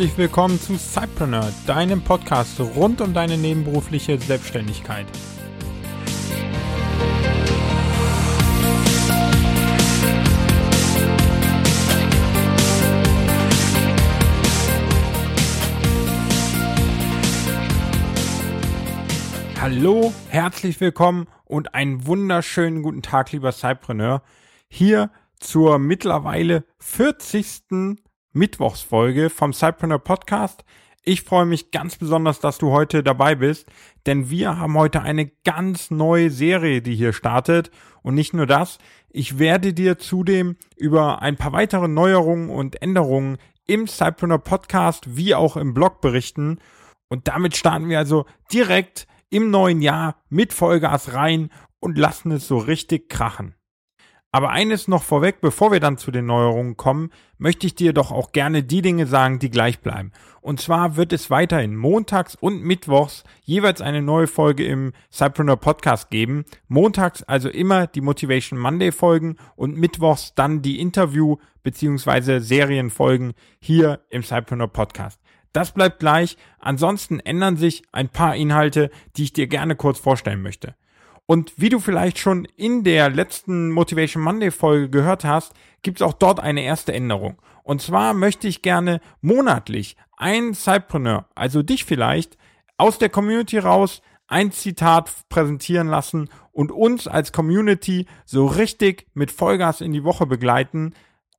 Herzlich willkommen zu Cypreneur, deinem Podcast rund um deine nebenberufliche Selbstständigkeit. Hallo, herzlich willkommen und einen wunderschönen guten Tag, lieber Cypreneur. Hier zur mittlerweile 40. Mittwochsfolge vom Cypreneur Podcast. Ich freue mich ganz besonders, dass du heute dabei bist, denn wir haben heute eine ganz neue Serie, die hier startet. Und nicht nur das, ich werde dir zudem über ein paar weitere Neuerungen und Änderungen im Cypreneur Podcast wie auch im Blog berichten. Und damit starten wir also direkt im neuen Jahr mit Vollgas rein und lassen es so richtig krachen. Aber eines noch vorweg, bevor wir dann zu den Neuerungen kommen, möchte ich dir doch auch gerne die Dinge sagen, die gleich bleiben. Und zwar wird es weiterhin montags und mittwochs jeweils eine neue Folge im Cypreneur Podcast geben. Montags also immer die Motivation Monday Folgen und mittwochs dann die Interview bzw. Serienfolgen hier im Cypreneur Podcast. Das bleibt gleich. Ansonsten ändern sich ein paar Inhalte, die ich dir gerne kurz vorstellen möchte. Und wie du vielleicht schon in der letzten Motivation Monday Folge gehört hast, gibt es auch dort eine erste Änderung. Und zwar möchte ich gerne monatlich einen Cypreneur, also dich vielleicht, aus der Community raus ein Zitat präsentieren lassen und uns als Community so richtig mit Vollgas in die Woche begleiten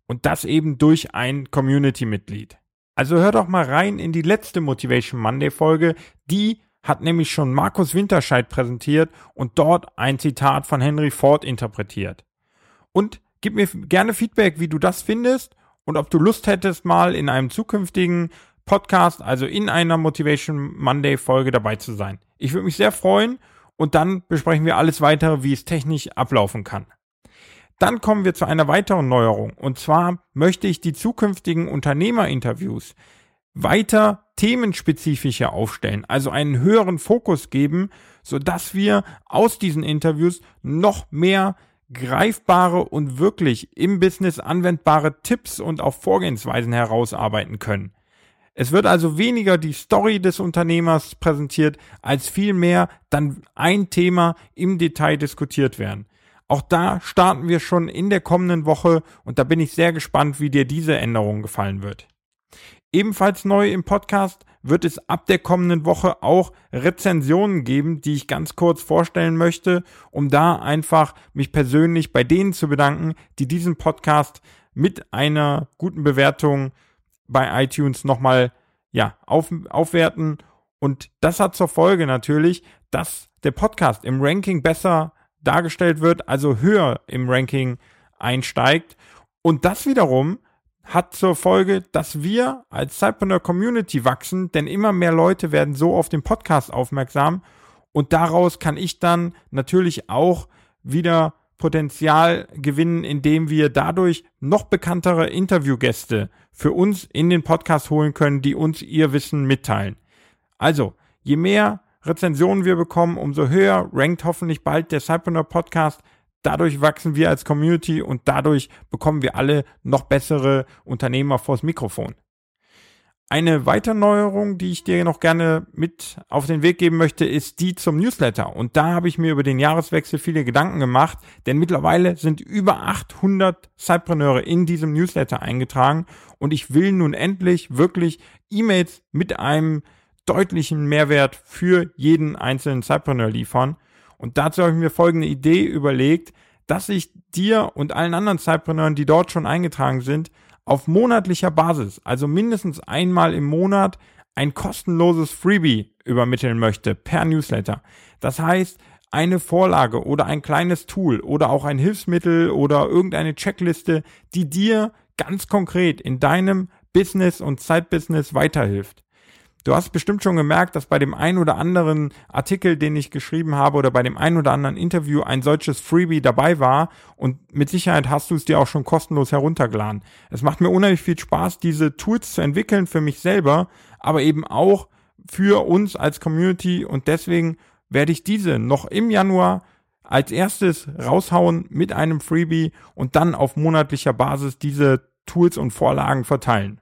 und das eben durch ein Community-Mitglied. Also hör doch mal rein in die letzte Motivation Monday Folge, die hat nämlich schon Markus Winterscheid präsentiert und dort ein Zitat von Henry Ford interpretiert. Und gib mir gerne Feedback, wie du das findest und ob du Lust hättest, mal in einem zukünftigen Podcast, also in einer Motivation Monday Folge dabei zu sein. Ich würde mich sehr freuen und dann besprechen wir alles weitere, wie es technisch ablaufen kann. Dann kommen wir zu einer weiteren Neuerung und zwar möchte ich die zukünftigen Unternehmerinterviews weiter themenspezifischer aufstellen, also einen höheren Fokus geben, so dass wir aus diesen Interviews noch mehr greifbare und wirklich im Business anwendbare Tipps und auch Vorgehensweisen herausarbeiten können. Es wird also weniger die Story des Unternehmers präsentiert, als vielmehr dann ein Thema im Detail diskutiert werden. Auch da starten wir schon in der kommenden Woche und da bin ich sehr gespannt, wie dir diese Änderung gefallen wird. Ebenfalls neu im Podcast wird es ab der kommenden Woche auch Rezensionen geben, die ich ganz kurz vorstellen möchte, um da einfach mich persönlich bei denen zu bedanken, die diesen Podcast mit einer guten Bewertung bei iTunes nochmal ja, auf, aufwerten. Und das hat zur Folge natürlich, dass der Podcast im Ranking besser dargestellt wird, also höher im Ranking einsteigt. Und das wiederum hat zur Folge, dass wir als Cypreneur Community wachsen, denn immer mehr Leute werden so auf den Podcast aufmerksam und daraus kann ich dann natürlich auch wieder Potenzial gewinnen, indem wir dadurch noch bekanntere Interviewgäste für uns in den Podcast holen können, die uns ihr Wissen mitteilen. Also, je mehr Rezensionen wir bekommen, umso höher rankt hoffentlich bald der Cypreneur Podcast Dadurch wachsen wir als Community und dadurch bekommen wir alle noch bessere Unternehmer vors Mikrofon. Eine weitere Neuerung, die ich dir noch gerne mit auf den Weg geben möchte, ist die zum Newsletter. Und da habe ich mir über den Jahreswechsel viele Gedanken gemacht, denn mittlerweile sind über 800 Cypreneure in diesem Newsletter eingetragen und ich will nun endlich wirklich E-Mails mit einem deutlichen Mehrwert für jeden einzelnen Cypreneur liefern. Und dazu habe ich mir folgende Idee überlegt, dass ich dir und allen anderen Zeitpreneuren, die dort schon eingetragen sind, auf monatlicher Basis, also mindestens einmal im Monat, ein kostenloses Freebie übermitteln möchte per Newsletter. Das heißt, eine Vorlage oder ein kleines Tool oder auch ein Hilfsmittel oder irgendeine Checkliste, die dir ganz konkret in deinem Business und Zeitbusiness weiterhilft. Du hast bestimmt schon gemerkt, dass bei dem einen oder anderen Artikel, den ich geschrieben habe oder bei dem einen oder anderen Interview ein solches Freebie dabei war und mit Sicherheit hast du es dir auch schon kostenlos heruntergeladen. Es macht mir unheimlich viel Spaß, diese Tools zu entwickeln für mich selber, aber eben auch für uns als Community und deswegen werde ich diese noch im Januar als erstes raushauen mit einem Freebie und dann auf monatlicher Basis diese Tools und Vorlagen verteilen.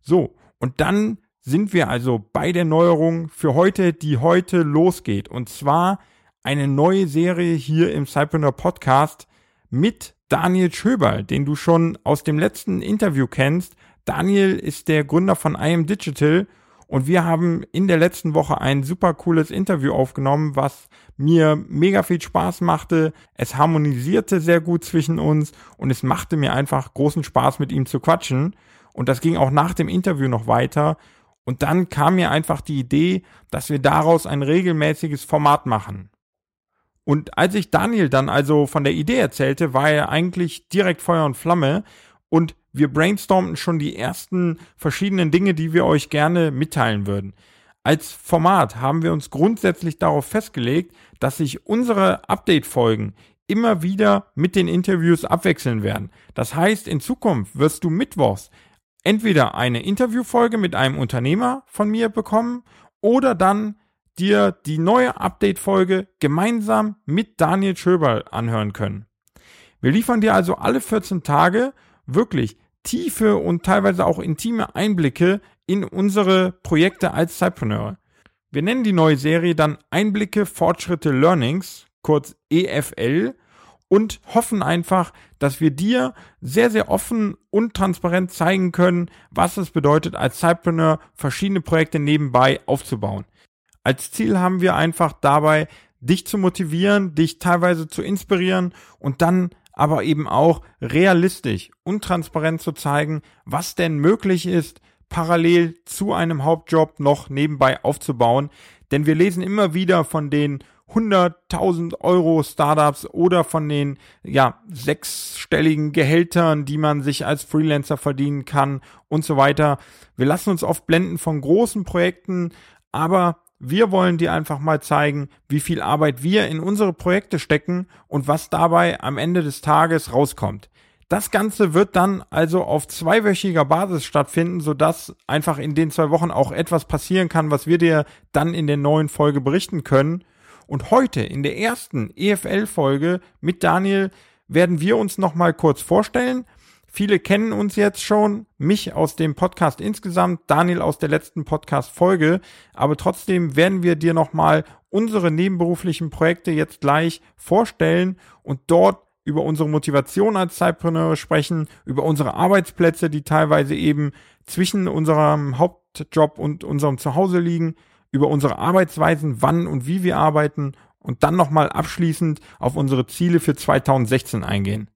So, Und dann sind wir also bei der Neuerung für heute, die heute losgeht. Und zwar eine neue Serie hier im Cypreneur Podcast mit Daniel Schöberl, den du schon aus dem letzten Interview kennst. Daniel ist der Gründer von IM Digital und wir haben in der letzten Woche ein super cooles Interview aufgenommen, was mir mega viel Spaß machte. Es harmonisierte sehr gut zwischen uns und es machte mir einfach großen Spaß mit ihm zu quatschen. Und das ging auch nach dem Interview noch weiter. Und dann kam mir einfach die Idee, dass wir daraus ein regelmäßiges Format machen. Und als ich Daniel dann also von der Idee erzählte, war er eigentlich direkt Feuer und Flamme und wir brainstormten schon die ersten verschiedenen Dinge, die wir euch gerne mitteilen würden. Als Format haben wir uns grundsätzlich darauf festgelegt, dass sich unsere Update-Folgen immer wieder mit den Interviews abwechseln werden. Das heißt, in Zukunft wirst du mittwochs entweder eine Interviewfolge mit einem Unternehmer von mir bekommen oder dann dir die neue Update-Folge gemeinsam mit Daniel Schöberl anhören können. Wir liefern dir also alle 14 Tage wirklich tiefe und teilweise auch intime Einblicke in unsere Projekte als Cypreneur. Wir nennen die neue Serie dann Einblicke, Fortschritte, Learnings, kurz EFL, und hoffen einfach, dass wir dir sehr, sehr offen und transparent zeigen können, was es bedeutet, als Cypreneur verschiedene Projekte nebenbei aufzubauen. Als Ziel haben wir einfach dabei, dich zu motivieren, dich teilweise zu inspirieren und dann aber eben auch realistisch und transparent zu zeigen, was denn möglich ist, parallel zu einem Hauptjob noch nebenbei aufzubauen. Denn wir lesen immer wieder von den 100.000 Euro Startups oder von den ja sechsstelligen Gehältern, die man sich als Freelancer verdienen kann und so weiter. Wir lassen uns oft blenden von großen Projekten, aber wir wollen dir einfach mal zeigen, wie viel Arbeit wir in unsere Projekte stecken und was dabei am Ende des Tages rauskommt. Das Ganze wird dann also auf zweiwöchiger Basis stattfinden, sodass einfach in den zwei Wochen auch etwas passieren kann, was wir dir dann in der neuen Folge berichten können. Und heute in der ersten EFL-Folge mit Daniel werden wir uns nochmal kurz vorstellen. Viele kennen uns jetzt schon, mich aus dem Podcast insgesamt, Daniel aus der letzten Podcast-Folge, aber trotzdem werden wir dir nochmal unsere nebenberuflichen Projekte jetzt gleich vorstellen und dort über unsere Motivation als Zeitpreneur sprechen, über unsere Arbeitsplätze, die teilweise eben zwischen unserem Hauptjob und unserem Zuhause liegen, über unsere Arbeitsweisen, wann und wie wir arbeiten und dann nochmal abschließend auf unsere Ziele für 2016 eingehen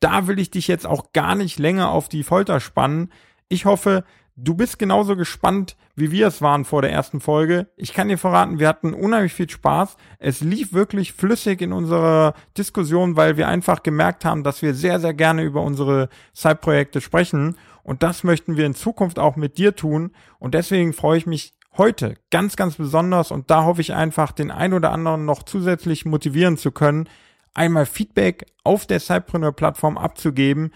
da will ich dich jetzt auch gar nicht länger auf die Folter spannen. Ich hoffe, du bist genauso gespannt, wie wir es waren vor der ersten Folge. Ich kann dir verraten, wir hatten unheimlich viel Spaß. Es lief wirklich flüssig in unserer Diskussion, weil wir einfach gemerkt haben, dass wir sehr, sehr gerne über unsere Side-Projekte sprechen. Und das möchten wir in Zukunft auch mit dir tun. Und deswegen freue ich mich heute ganz, ganz besonders und da hoffe ich einfach, den ein oder anderen noch zusätzlich motivieren zu können, einmal Feedback auf der Cypreneur-Plattform abzugeben,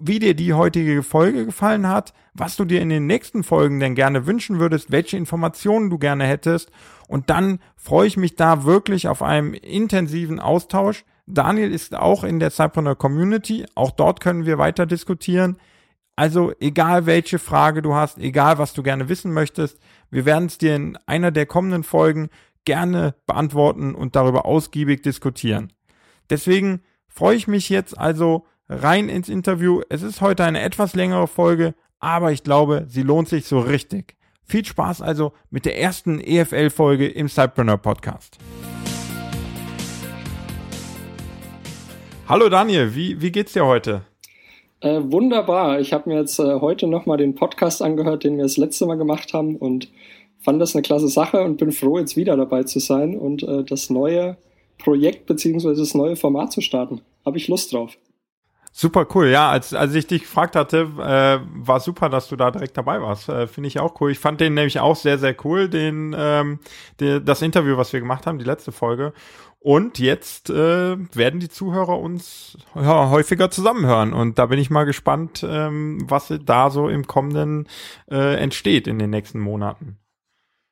wie dir die heutige Folge gefallen hat, was du dir in den nächsten Folgen denn gerne wünschen würdest, welche Informationen du gerne hättest. Und dann freue ich mich da wirklich auf einen intensiven Austausch. Daniel ist auch in der Cypreneur Community. Auch dort können wir weiter diskutieren. Also egal welche Frage du hast, egal was du gerne wissen möchtest, wir werden es dir in einer der kommenden Folgen gerne beantworten und darüber ausgiebig diskutieren. Deswegen freue ich mich jetzt also rein ins Interview. Es ist heute eine etwas längere Folge, aber ich glaube, sie lohnt sich so richtig. Viel Spaß also mit der ersten EFL-Folge im Cypreneur Podcast. Hallo Daniel, wie, wie geht's dir heute? Äh, wunderbar. Ich habe mir jetzt äh, heute nochmal den Podcast angehört, den wir das letzte Mal gemacht haben und fand das eine klasse Sache und bin froh, jetzt wieder dabei zu sein und äh, das neue Projekt beziehungsweise das neue Format zu starten. Habe ich Lust drauf. Super cool, ja. Als, als ich dich gefragt hatte, äh, war super, dass du da direkt dabei warst. Äh, Finde ich auch cool. Ich fand den nämlich auch sehr, sehr cool, den, ähm, die, das Interview, was wir gemacht haben, die letzte Folge. Und jetzt äh, werden die Zuhörer uns ja, häufiger zusammenhören. Und da bin ich mal gespannt, ähm, was da so im kommenden äh, entsteht in den nächsten Monaten.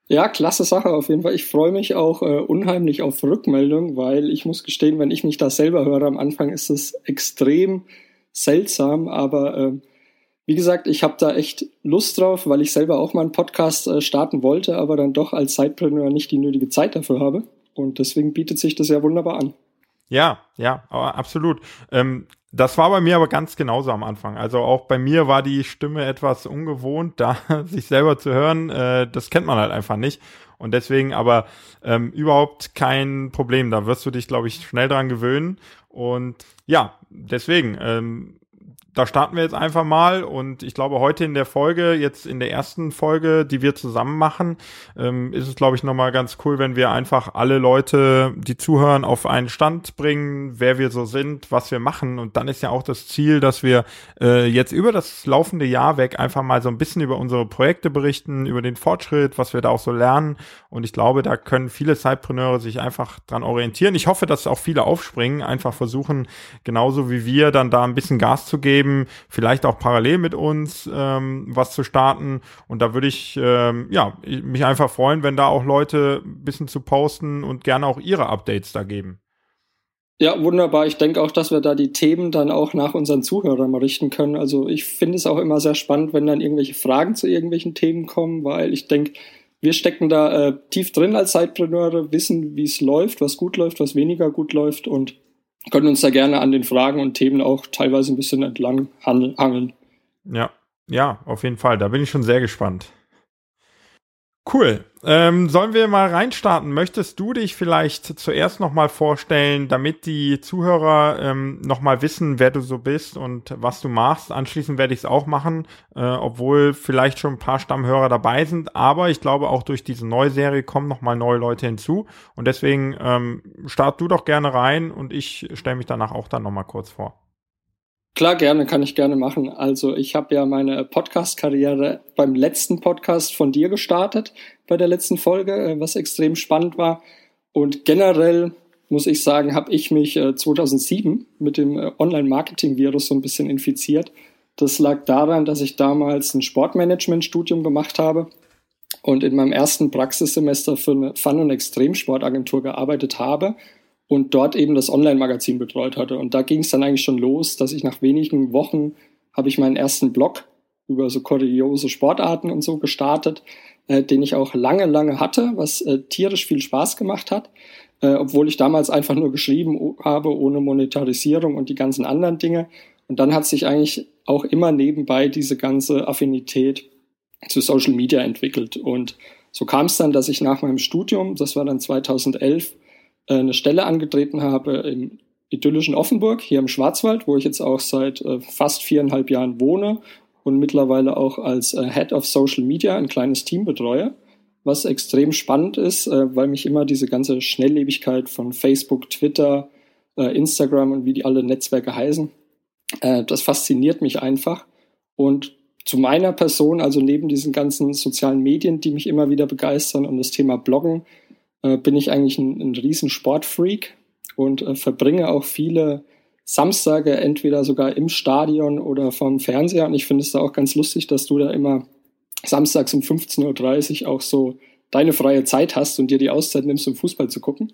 Ja, klasse Sache auf jeden Fall. Ich freue mich auch äh, unheimlich auf Rückmeldung, weil ich muss gestehen, wenn ich mich da selber höre am Anfang, ist es extrem seltsam, aber äh, wie gesagt, ich habe da echt Lust drauf, weil ich selber auch mal einen Podcast äh, starten wollte, aber dann doch als Sidepreneur nicht die nötige Zeit dafür habe. Und deswegen bietet sich das ja wunderbar an. Ja, ja, absolut. Ähm, das war bei mir aber ganz genauso am Anfang. Also auch bei mir war die Stimme etwas ungewohnt, da sich selber zu hören. Äh, das kennt man halt einfach nicht. Und deswegen aber ähm, überhaupt kein Problem. Da wirst du dich, glaube ich, schnell dran gewöhnen. Und ja, deswegen, ähm, da starten wir jetzt einfach mal und ich glaube, heute in der Folge, jetzt in der ersten Folge, die wir zusammen machen, ähm, ist es, glaube ich, nochmal ganz cool, wenn wir einfach alle Leute, die zuhören, auf einen Stand bringen, wer wir so sind, was wir machen. Und dann ist ja auch das Ziel, dass wir äh, jetzt über das laufende Jahr weg einfach mal so ein bisschen über unsere Projekte berichten, über den Fortschritt, was wir da auch so lernen. Und ich glaube, da können viele Zeitpreneure sich einfach dran orientieren. Ich hoffe, dass auch viele aufspringen, einfach versuchen, genauso wie wir, dann da ein bisschen Gas zu geben geben, vielleicht auch parallel mit uns ähm, was zu starten. Und da würde ich ähm, ja mich einfach freuen, wenn da auch Leute ein bisschen zu posten und gerne auch ihre Updates da geben. Ja, wunderbar. Ich denke auch, dass wir da die Themen dann auch nach unseren Zuhörern richten können. Also ich finde es auch immer sehr spannend, wenn dann irgendwelche Fragen zu irgendwelchen Themen kommen, weil ich denke, wir stecken da äh, tief drin als Zeitpreneure, wissen, wie es läuft, was gut läuft, was weniger gut läuft und können uns da gerne an den Fragen und Themen auch teilweise ein bisschen entlang hangeln. Ja, ja, auf jeden Fall. Da bin ich schon sehr gespannt. Cool. Ähm, sollen wir mal reinstarten? Möchtest du dich vielleicht zuerst nochmal vorstellen, damit die Zuhörer ähm, nochmal wissen, wer du so bist und was du machst? Anschließend werde ich es auch machen, äh, obwohl vielleicht schon ein paar Stammhörer dabei sind. Aber ich glaube, auch durch diese neue Serie kommen nochmal neue Leute hinzu. Und deswegen ähm, start du doch gerne rein und ich stelle mich danach auch dann nochmal kurz vor. Klar, gerne, kann ich gerne machen. Also ich habe ja meine Podcast-Karriere beim letzten Podcast von dir gestartet, bei der letzten Folge, äh, was extrem spannend war. Und generell muss ich sagen, habe ich mich 2007 äh, mit dem äh, Online-Marketing-Virus so ein bisschen infiziert. Das lag daran, dass ich damals ein Sportmanagement-Studium gemacht habe und in meinem ersten Praxissemester für eine Fun- und Extremsportagentur gearbeitet habe und dort eben das Online-Magazin betreut hatte. Und da ging es dann eigentlich schon los, dass ich nach wenigen Wochen habe ich meinen ersten Blog über so kuriose Sportarten und so gestartet, äh, den ich auch lange, lange hatte, was äh, tierisch viel Spaß gemacht hat, äh, obwohl ich damals einfach nur geschrieben habe, ohne Monetarisierung und die ganzen anderen Dinge. Und dann hat sich eigentlich auch immer nebenbei diese ganze Affinität zu Social Media entwickelt. Und so kam es dann, dass ich nach meinem Studium, das war dann 2011, äh, eine Stelle angetreten habe im idyllischen Offenburg, hier im Schwarzwald, wo ich jetzt auch seit äh, fast viereinhalb Jahren wohne und mittlerweile auch als äh, Head of Social Media ein kleines Team betreue, was extrem spannend ist, weil mich immer diese ganze Schnelllebigkeit von Facebook, Twitter, Instagram und wie die alle Netzwerke heißen, das fasziniert mich einfach. Und zu meiner Person, also neben diesen ganzen sozialen Medien, die mich immer wieder begeistern und das Thema Bloggen, äh, bin ich eigentlich ein, ein riesen Sportfreak und äh, verbringe auch viele Samstage entweder sogar im Stadion oder vom Fernseher. Und ich finde es da auch ganz lustig, dass du da immer samstags um 15.30 Uhr auch so deine freie Zeit hast und dir die Auszeit nimmst, um Fußball zu gucken.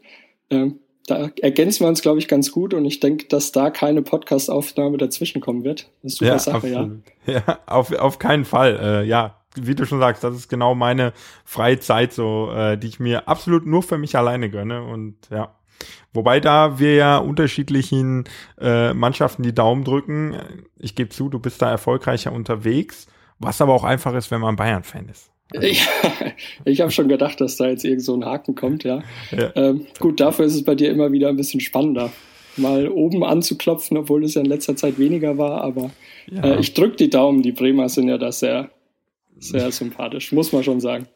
Ähm, da ergänzen wir uns, glaube ich, ganz gut und ich denke, dass da keine Podcast-Aufnahme dazwischen kommen wird. Das ist super ja, Sache, absolut. ja. Ja, auf, auf keinen Fall. Äh, ja, wie du schon sagst, das ist genau meine freie Zeit, so, äh, die ich mir absolut nur für mich alleine gönne. Und ja. Wobei da wir ja unterschiedlichen äh, Mannschaften die Daumen drücken. Ich gebe zu, du bist da erfolgreicher unterwegs, was aber auch einfach ist, wenn man Bayern-Fan ist. Ich, ich habe schon gedacht, dass da jetzt irgend so ein Haken kommt, ja. ja. Ähm, gut, dafür ist es bei dir immer wieder ein bisschen spannender, mal oben anzuklopfen, obwohl es ja in letzter Zeit weniger war, aber ja. äh, ich drücke die Daumen, die Bremer sind ja da sehr sehr sympathisch, muss man schon sagen.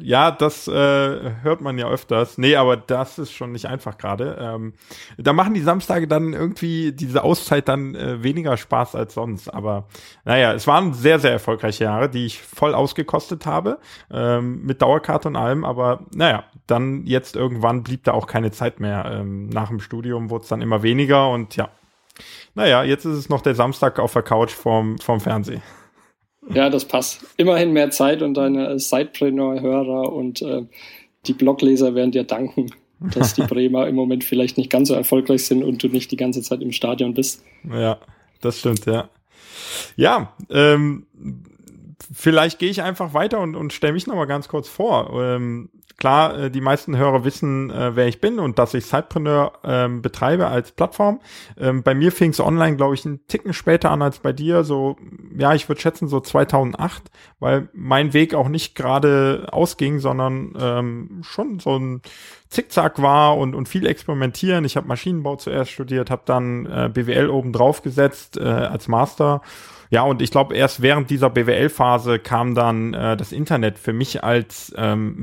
Ja, das äh, hört man ja öfters. Nee, aber das ist schon nicht einfach gerade. Ähm, da machen die Samstage dann irgendwie diese Auszeit dann äh, weniger Spaß als sonst. Aber naja, es waren sehr, sehr erfolgreiche Jahre, die ich voll ausgekostet habe, ähm, mit Dauerkarte und allem. Aber naja, dann jetzt irgendwann blieb da auch keine Zeit mehr. Ähm, nach dem Studium wurde es dann immer weniger und ja. Naja, jetzt ist es noch der Samstag auf der Couch vorm, vorm Fernsehen. Ja, das passt. Immerhin mehr Zeit und deine Sidepreneur-Hörer und äh, die Blogleser werden dir danken, dass die Bremer im Moment vielleicht nicht ganz so erfolgreich sind und du nicht die ganze Zeit im Stadion bist. Ja, das stimmt, ja. Ja, ähm, vielleicht gehe ich einfach weiter und, und stelle mich noch mal ganz kurz vor. Ähm, klar, äh, die meisten Hörer wissen, äh, wer ich bin und dass ich Sidepreneur ähm, betreibe als Plattform. Ähm, bei mir fing es online, glaube ich, einen Ticken später an als bei dir. So, ja, ich würde schätzen so 2008, weil mein Weg auch nicht gerade ausging, sondern ähm, schon so ein Zickzack war und, und viel experimentieren. Ich habe Maschinenbau zuerst studiert, habe dann äh, BWL oben drauf gesetzt äh, als Master ja, und ich glaube, erst während dieser BWL-Phase kam dann äh, das Internet für mich als ähm,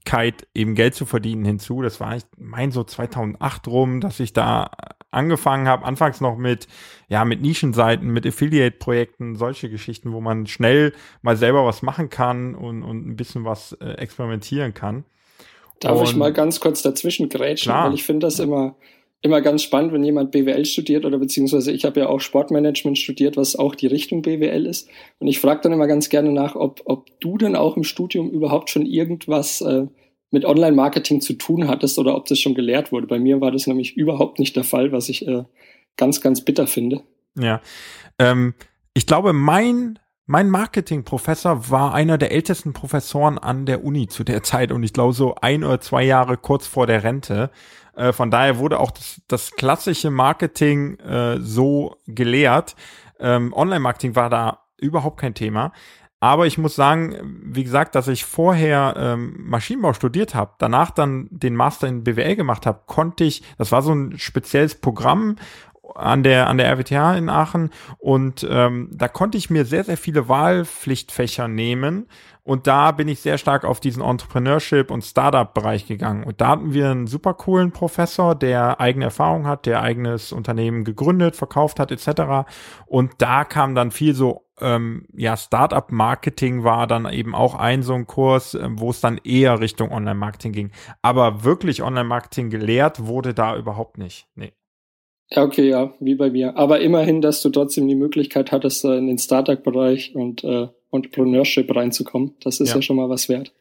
Möglichkeit, eben Geld zu verdienen hinzu. Das war, ich mein, so 2008 rum, dass ich da angefangen habe. Anfangs noch mit, ja, mit Nischenseiten, mit Affiliate-Projekten, solche Geschichten, wo man schnell mal selber was machen kann und, und ein bisschen was äh, experimentieren kann. Darf und, ich mal ganz kurz dazwischen grätschen, klar. weil ich finde das immer immer ganz spannend, wenn jemand BWL studiert oder beziehungsweise ich habe ja auch Sportmanagement studiert, was auch die Richtung BWL ist. Und ich frage dann immer ganz gerne nach, ob, ob du denn auch im Studium überhaupt schon irgendwas äh, mit Online-Marketing zu tun hattest oder ob das schon gelehrt wurde. Bei mir war das nämlich überhaupt nicht der Fall, was ich äh, ganz, ganz bitter finde. Ja, ähm, ich glaube, mein mein Marketingprofessor war einer der ältesten Professoren an der Uni zu der Zeit und ich glaube so ein oder zwei Jahre kurz vor der Rente. Äh, von daher wurde auch das, das klassische Marketing äh, so gelehrt. Ähm, Online-Marketing war da überhaupt kein Thema. Aber ich muss sagen, wie gesagt, dass ich vorher ähm, Maschinenbau studiert habe, danach dann den Master in BWL gemacht habe, konnte ich, das war so ein spezielles Programm an der an der RWTH in Aachen und ähm, da konnte ich mir sehr sehr viele Wahlpflichtfächer nehmen und da bin ich sehr stark auf diesen Entrepreneurship und Startup Bereich gegangen und da hatten wir einen super coolen Professor, der eigene Erfahrung hat, der eigenes Unternehmen gegründet, verkauft hat etc. Und da kam dann viel so ähm, ja, Startup-Marketing war dann eben auch ein so ein Kurs, äh, wo es dann eher Richtung Online-Marketing ging. Aber wirklich Online-Marketing gelehrt wurde da überhaupt nicht. Nee. Ja, okay, ja, wie bei mir. Aber immerhin, dass du trotzdem die Möglichkeit hattest, in den Startup-Bereich und äh, Entrepreneurship reinzukommen. Das ist ja. ja schon mal was wert.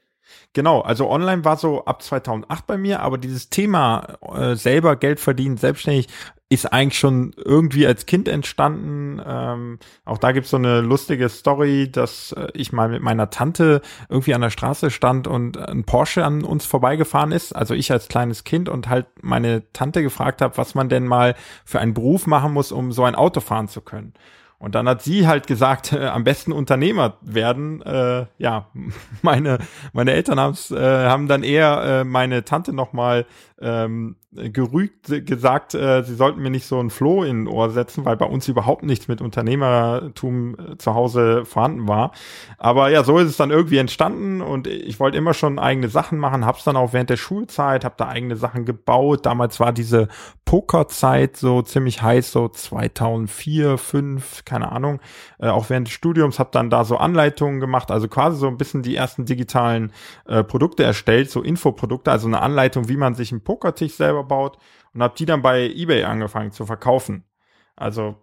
Genau, also online war so ab 2008 bei mir, aber dieses Thema äh, selber Geld verdienen, selbstständig, ist eigentlich schon irgendwie als Kind entstanden. Ähm, auch da gibt's so eine lustige Story, dass äh, ich mal mit meiner Tante irgendwie an der Straße stand und ein Porsche an uns vorbeigefahren ist. Also ich als kleines Kind und halt meine Tante gefragt habe, was man denn mal für einen Beruf machen muss, um so ein Auto fahren zu können. Und dann hat sie halt gesagt, äh, am besten Unternehmer werden. Äh, ja, meine meine Eltern haben's, äh, haben dann eher äh, meine Tante noch mal ähm, gerügt gesagt, äh, sie sollten mir nicht so ein Floh in ein Ohr setzen, weil bei uns überhaupt nichts mit Unternehmertum äh, zu Hause vorhanden war. Aber ja, so ist es dann irgendwie entstanden und ich wollte immer schon eigene Sachen machen, hab's dann auch während der Schulzeit, hab da eigene Sachen gebaut. Damals war diese Pokerzeit so ziemlich heiß, so 2004, 5, keine Ahnung. Äh, auch während des Studiums hab dann da so Anleitungen gemacht, also quasi so ein bisschen die ersten digitalen äh, Produkte erstellt, so Infoprodukte, also eine Anleitung, wie man sich ein Pokertisch selber baut und habe die dann bei eBay angefangen zu verkaufen. Also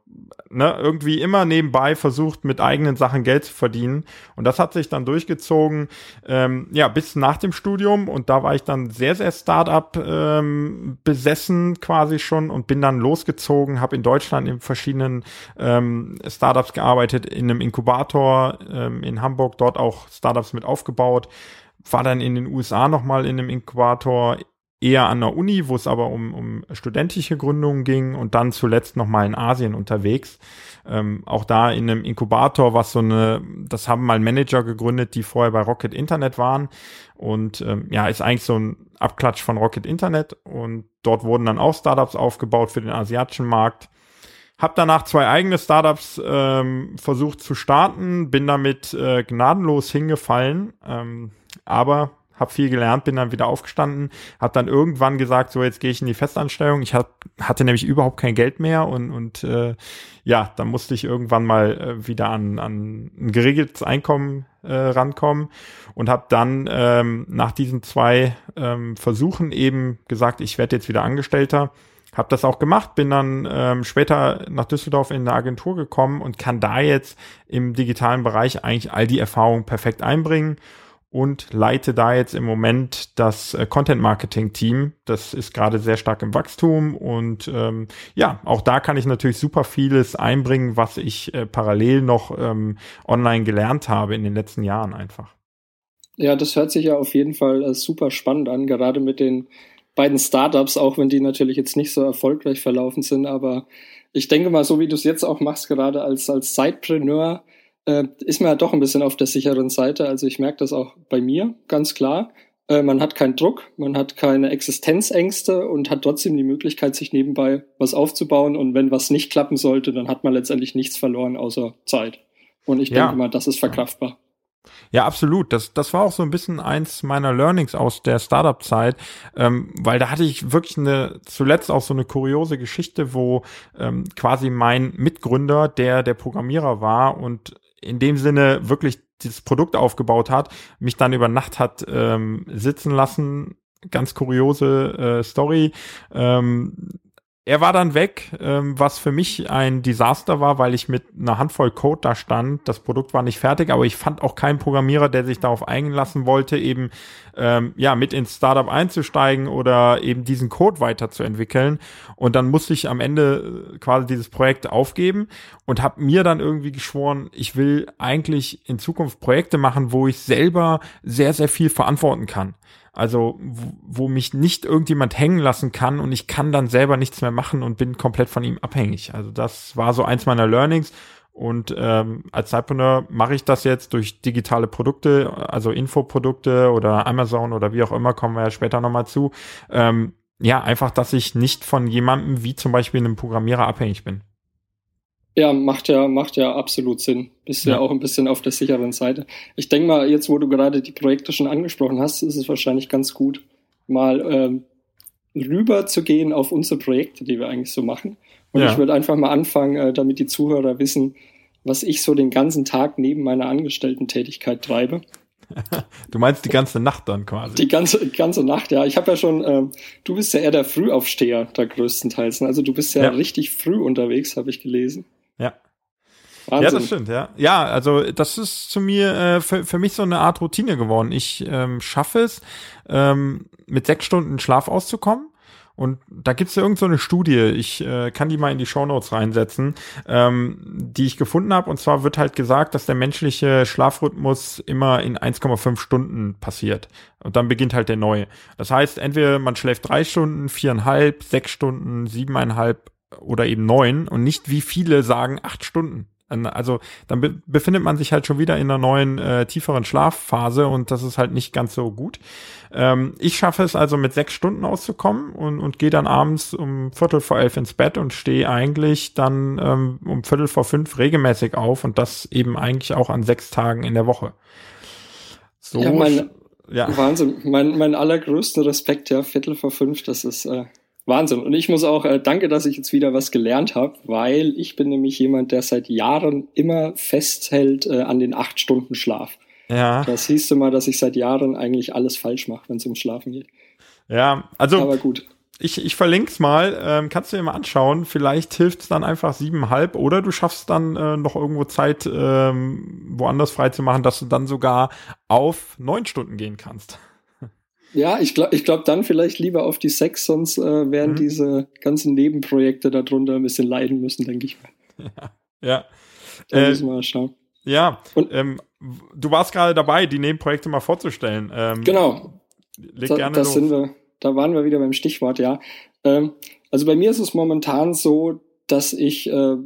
ne, irgendwie immer nebenbei versucht, mit eigenen Sachen Geld zu verdienen. Und das hat sich dann durchgezogen, ähm, ja, bis nach dem Studium. Und da war ich dann sehr, sehr Startup ähm, besessen quasi schon und bin dann losgezogen, habe in Deutschland in verschiedenen ähm, Startups gearbeitet, in einem Inkubator ähm, in Hamburg, dort auch Startups mit aufgebaut. War dann in den USA nochmal in einem Inkubator eher an der Uni, wo es aber um, um studentische Gründungen ging und dann zuletzt nochmal in Asien unterwegs. Ähm, auch da in einem Inkubator, was so eine, das haben mal Manager gegründet, die vorher bei Rocket Internet waren und ähm, ja, ist eigentlich so ein Abklatsch von Rocket Internet und dort wurden dann auch Startups aufgebaut für den asiatischen Markt. Hab danach zwei eigene Startups ähm, versucht zu starten, bin damit äh, gnadenlos hingefallen, ähm, aber habe viel gelernt, bin dann wieder aufgestanden, habe dann irgendwann gesagt, so jetzt gehe ich in die Festanstellung. Ich hab, hatte nämlich überhaupt kein Geld mehr und, und äh, ja, dann musste ich irgendwann mal äh, wieder an, an ein geregeltes Einkommen äh, rankommen und habe dann ähm, nach diesen zwei ähm, Versuchen eben gesagt, ich werde jetzt wieder Angestellter. Habe das auch gemacht, bin dann ähm, später nach Düsseldorf in eine Agentur gekommen und kann da jetzt im digitalen Bereich eigentlich all die Erfahrungen perfekt einbringen und leite da jetzt im Moment das äh, Content Marketing Team. Das ist gerade sehr stark im Wachstum und ähm, ja, auch da kann ich natürlich super vieles einbringen, was ich äh, parallel noch ähm, online gelernt habe in den letzten Jahren einfach. Ja, das hört sich ja auf jeden Fall äh, super spannend an, gerade mit den beiden Startups, auch wenn die natürlich jetzt nicht so erfolgreich verlaufen sind, aber ich denke mal, so wie du es jetzt auch machst, gerade als, als Sidepreneur, äh, ist man ja doch ein bisschen auf der sicheren Seite. Also ich merke das auch bei mir ganz klar. Äh, man hat keinen Druck, man hat keine Existenzängste und hat trotzdem die Möglichkeit, sich nebenbei was aufzubauen. Und wenn was nicht klappen sollte, dann hat man letztendlich nichts verloren außer Zeit. Und ich ja. denke mal, das ist verkraftbar. Ja, absolut. Das, das war auch so ein bisschen eins meiner Learnings aus der Startup-Zeit, ähm, weil da hatte ich wirklich eine, zuletzt auch so eine kuriose Geschichte, wo ähm, quasi mein Mitgründer, der der Programmierer war und in dem Sinne wirklich dieses Produkt aufgebaut hat, mich dann über Nacht hat ähm, sitzen lassen. Ganz kuriose äh, Story. Ähm, er war dann weg, ähm, was für mich ein Desaster war, weil ich mit einer Handvoll Code da stand. Das Produkt war nicht fertig, aber ich fand auch keinen Programmierer, der sich darauf einlassen wollte, eben ähm, ja mit ins Startup einzusteigen oder eben diesen Code weiterzuentwickeln. Und dann musste ich am Ende äh, quasi dieses Projekt aufgeben und habe mir dann irgendwie geschworen, ich will eigentlich in Zukunft Projekte machen, wo ich selber sehr sehr viel verantworten kann. Also, wo, wo mich nicht irgendjemand hängen lassen kann und ich kann dann selber nichts mehr machen und bin komplett von ihm abhängig. Also das war so eins meiner Learnings. Und ähm, als Zeitpreneur mache ich das jetzt durch digitale Produkte, also Infoprodukte oder Amazon oder wie auch immer, kommen wir ja später nochmal zu. Ähm, ja, einfach, dass ich nicht von jemandem wie zum Beispiel einem Programmierer abhängig bin. Ja, macht ja, macht ja absolut Sinn. Bist ja. ja auch ein bisschen auf der sicheren Seite. Ich denke mal, jetzt wo du gerade die Projekte schon angesprochen hast, ist es wahrscheinlich ganz gut, mal ähm, rüber zu gehen auf unsere Projekte, die wir eigentlich so machen. Und ja. ich würde einfach mal anfangen, äh, damit die Zuhörer wissen, was ich so den ganzen Tag neben meiner Angestellten-Tätigkeit treibe. Du meinst die ganze Nacht dann quasi? Die ganze, ganze Nacht, ja. Ich habe ja schon, äh, du bist ja eher der Frühaufsteher da größtenteils. Ne? Also du bist ja, ja. richtig früh unterwegs, habe ich gelesen. Ja. Wahnsinn. Ja, das stimmt, ja. Ja, also das ist zu mir äh, für, für mich so eine Art Routine geworden. Ich ähm, schaffe es, ähm, mit sechs Stunden Schlaf auszukommen. Und da gibt's ja irgend so eine Studie, ich äh, kann die mal in die Shownotes reinsetzen, ähm, die ich gefunden habe. Und zwar wird halt gesagt, dass der menschliche Schlafrhythmus immer in 1,5 Stunden passiert. Und dann beginnt halt der neue. Das heißt, entweder man schläft drei Stunden, viereinhalb, sechs Stunden, siebeneinhalb oder eben neun und nicht wie viele sagen acht Stunden. Also dann be befindet man sich halt schon wieder in einer neuen, äh, tieferen Schlafphase und das ist halt nicht ganz so gut. Ähm, ich schaffe es also mit sechs Stunden auszukommen und, und gehe dann abends um Viertel vor elf ins Bett und stehe eigentlich dann ähm, um Viertel vor fünf regelmäßig auf und das eben eigentlich auch an sechs Tagen in der Woche. So, ja, mein, ja. Wahnsinn. Mein, mein allergrößten Respekt, ja, Viertel vor fünf, das ist äh, Wahnsinn. Und ich muss auch, äh, danke, dass ich jetzt wieder was gelernt habe, weil ich bin nämlich jemand, der seit Jahren immer festhält äh, an den acht Stunden Schlaf. Ja. Das siehst du mal, dass ich seit Jahren eigentlich alles falsch mache, wenn es ums Schlafen geht. Ja, also. Aber gut. Ich, ich verlinke es mal, ähm, kannst du dir mal anschauen. Vielleicht hilft es dann einfach siebenhalb oder du schaffst dann äh, noch irgendwo Zeit ähm, woanders frei zu machen, dass du dann sogar auf neun Stunden gehen kannst. Ja, ich glaube ich glaub dann vielleicht lieber auf die sechs, sonst äh, werden mhm. diese ganzen Nebenprojekte darunter ein bisschen leiden müssen, denke ich mal. Ja. ja. Da äh, müssen wir mal schauen. Ja, und ähm, du warst gerade dabei, die Nebenprojekte mal vorzustellen. Ähm, genau. Leg da, gerne das los. Sind wir, da waren wir wieder beim Stichwort, ja. Ähm, also bei mir ist es momentan so, dass ich, äh,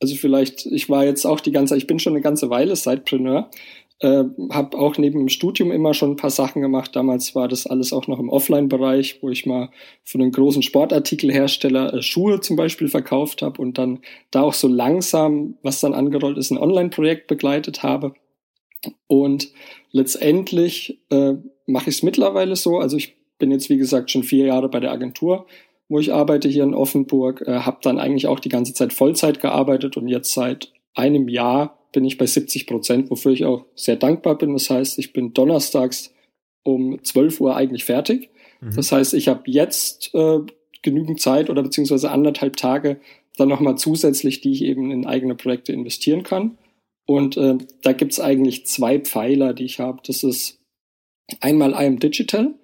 also vielleicht, ich war jetzt auch die ganze, ich bin schon eine ganze Weile Sidepreneur, äh, habe auch neben dem Studium immer schon ein paar Sachen gemacht. Damals war das alles auch noch im Offline-Bereich, wo ich mal für einen großen Sportartikelhersteller äh, Schuhe zum Beispiel verkauft habe und dann da auch so langsam, was dann angerollt ist, ein Online-Projekt begleitet habe. Und letztendlich äh, mache ich es mittlerweile so. Also ich bin jetzt, wie gesagt, schon vier Jahre bei der Agentur, wo ich arbeite hier in Offenburg, äh, habe dann eigentlich auch die ganze Zeit Vollzeit gearbeitet und jetzt seit einem Jahr bin ich bei 70 Prozent, wofür ich auch sehr dankbar bin. Das heißt, ich bin donnerstags um 12 Uhr eigentlich fertig. Mhm. Das heißt, ich habe jetzt äh, genügend Zeit oder beziehungsweise anderthalb Tage dann nochmal zusätzlich, die ich eben in eigene Projekte investieren kann. Und äh, da gibt's eigentlich zwei Pfeiler, die ich habe. Das ist Einmal I am Digital.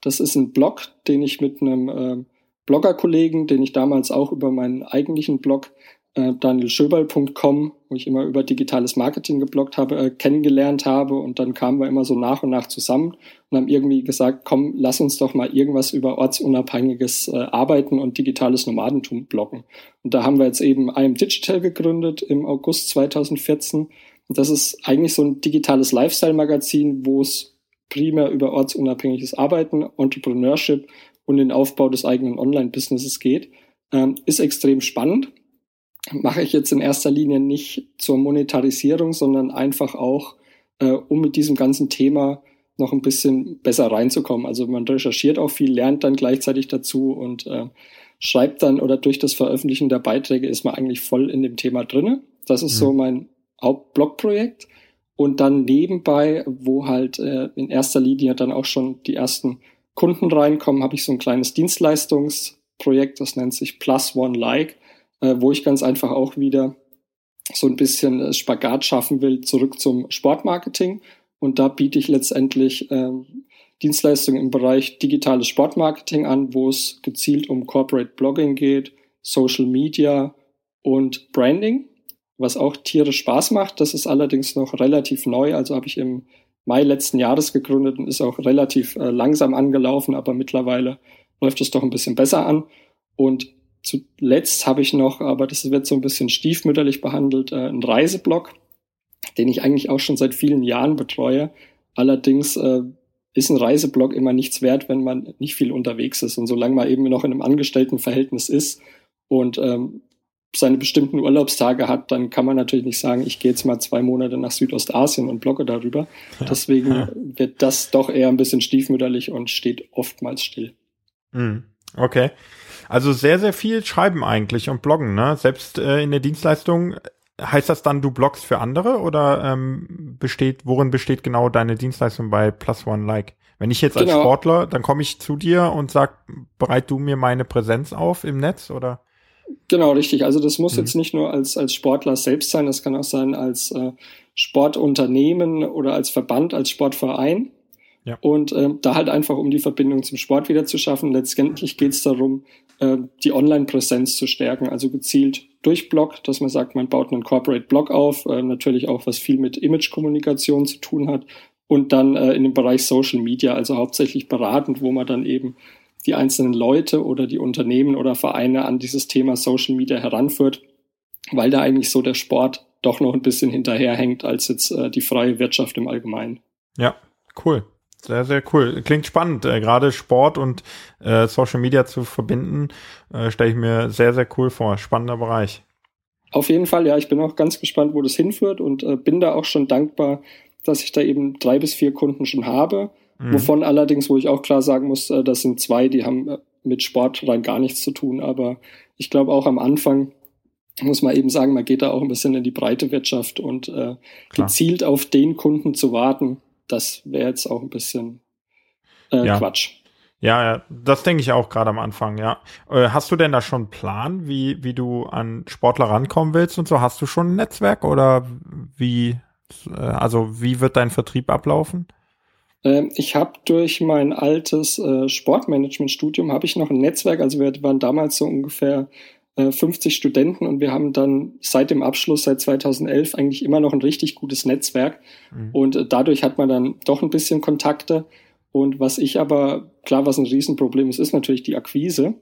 Das ist ein Blog, den ich mit einem äh, Blogger-Kollegen, den ich damals auch über meinen eigentlichen Blog äh, danielschöberl.com, wo ich immer über digitales Marketing gebloggt habe, äh, kennengelernt habe. Und dann kamen wir immer so nach und nach zusammen und haben irgendwie gesagt, komm, lass uns doch mal irgendwas über ortsunabhängiges äh, Arbeiten und digitales Nomadentum bloggen. Und da haben wir jetzt eben IM Digital gegründet im August 2014. Und das ist eigentlich so ein digitales Lifestyle-Magazin, wo es primär über ortsunabhängiges Arbeiten, Entrepreneurship und den Aufbau des eigenen Online-Businesses geht. Ähm, ist extrem spannend mache ich jetzt in erster Linie nicht zur Monetarisierung, sondern einfach auch, äh, um mit diesem ganzen Thema noch ein bisschen besser reinzukommen. Also man recherchiert auch viel, lernt dann gleichzeitig dazu und äh, schreibt dann oder durch das Veröffentlichen der Beiträge ist man eigentlich voll in dem Thema drinne. Das ist mhm. so mein Hauptblogprojekt. Und dann nebenbei, wo halt äh, in erster Linie dann auch schon die ersten Kunden reinkommen, habe ich so ein kleines Dienstleistungsprojekt, das nennt sich Plus One Like äh, wo ich ganz einfach auch wieder so ein bisschen äh, Spagat schaffen will, zurück zum Sportmarketing. Und da biete ich letztendlich äh, Dienstleistungen im Bereich digitales Sportmarketing an, wo es gezielt um Corporate Blogging geht, Social Media und Branding, was auch tierisch Spaß macht. Das ist allerdings noch relativ neu, also habe ich im Mai letzten Jahres gegründet und ist auch relativ äh, langsam angelaufen, aber mittlerweile läuft es doch ein bisschen besser an. Und Zuletzt habe ich noch, aber das wird so ein bisschen stiefmütterlich behandelt, äh, einen Reiseblog, den ich eigentlich auch schon seit vielen Jahren betreue. Allerdings äh, ist ein Reiseblog immer nichts wert, wenn man nicht viel unterwegs ist. Und solange man eben noch in einem Angestelltenverhältnis ist und ähm, seine bestimmten Urlaubstage hat, dann kann man natürlich nicht sagen, ich gehe jetzt mal zwei Monate nach Südostasien und blogge darüber. Ja. Deswegen ja. wird das doch eher ein bisschen stiefmütterlich und steht oftmals still. Mhm. Okay. Also sehr, sehr viel schreiben eigentlich und bloggen, ne? Selbst äh, in der Dienstleistung heißt das dann, du bloggst für andere oder ähm, besteht, worin besteht genau deine Dienstleistung bei Plus One Like? Wenn ich jetzt als genau. Sportler, dann komme ich zu dir und sag, bereit du mir meine Präsenz auf im Netz oder? Genau, richtig. Also das muss mhm. jetzt nicht nur als, als Sportler selbst sein, das kann auch sein als äh, Sportunternehmen oder als Verband, als Sportverein. Ja. Und äh, da halt einfach, um die Verbindung zum Sport wieder zu schaffen. Letztendlich geht es darum, äh, die Online-Präsenz zu stärken, also gezielt durch Blog, dass man sagt, man baut einen Corporate-Blog auf, äh, natürlich auch was viel mit Image-Kommunikation zu tun hat und dann äh, in dem Bereich Social Media, also hauptsächlich beratend, wo man dann eben die einzelnen Leute oder die Unternehmen oder Vereine an dieses Thema Social Media heranführt, weil da eigentlich so der Sport doch noch ein bisschen hinterherhängt als jetzt äh, die freie Wirtschaft im Allgemeinen. Ja, cool. Sehr, sehr cool. Klingt spannend. Äh, Gerade Sport und äh, Social Media zu verbinden, äh, stelle ich mir sehr, sehr cool vor. Spannender Bereich. Auf jeden Fall, ja. Ich bin auch ganz gespannt, wo das hinführt und äh, bin da auch schon dankbar, dass ich da eben drei bis vier Kunden schon habe. Mhm. Wovon allerdings, wo ich auch klar sagen muss, äh, das sind zwei, die haben äh, mit Sport rein gar nichts zu tun. Aber ich glaube auch am Anfang muss man eben sagen, man geht da auch ein bisschen in die breite Wirtschaft und gezielt auf den Kunden zu warten, das wäre jetzt auch ein bisschen äh, ja. Quatsch. Ja, das denke ich auch gerade am Anfang, ja. Äh, hast du denn da schon einen Plan, wie, wie du an Sportler rankommen willst und so? Hast du schon ein Netzwerk oder wie, äh, also wie wird dein Vertrieb ablaufen? Ähm, ich habe durch mein altes äh, Sportmanagement-Studium habe ich noch ein Netzwerk, also wir waren damals so ungefähr 50 äh, Studenten und wir haben dann seit dem Abschluss, seit 2011, eigentlich immer noch ein richtig gutes Netzwerk. Mhm. Und äh, dadurch hat man dann doch ein bisschen Kontakte. Und was ich aber, klar, was ein Riesenproblem ist, ist natürlich die Akquise.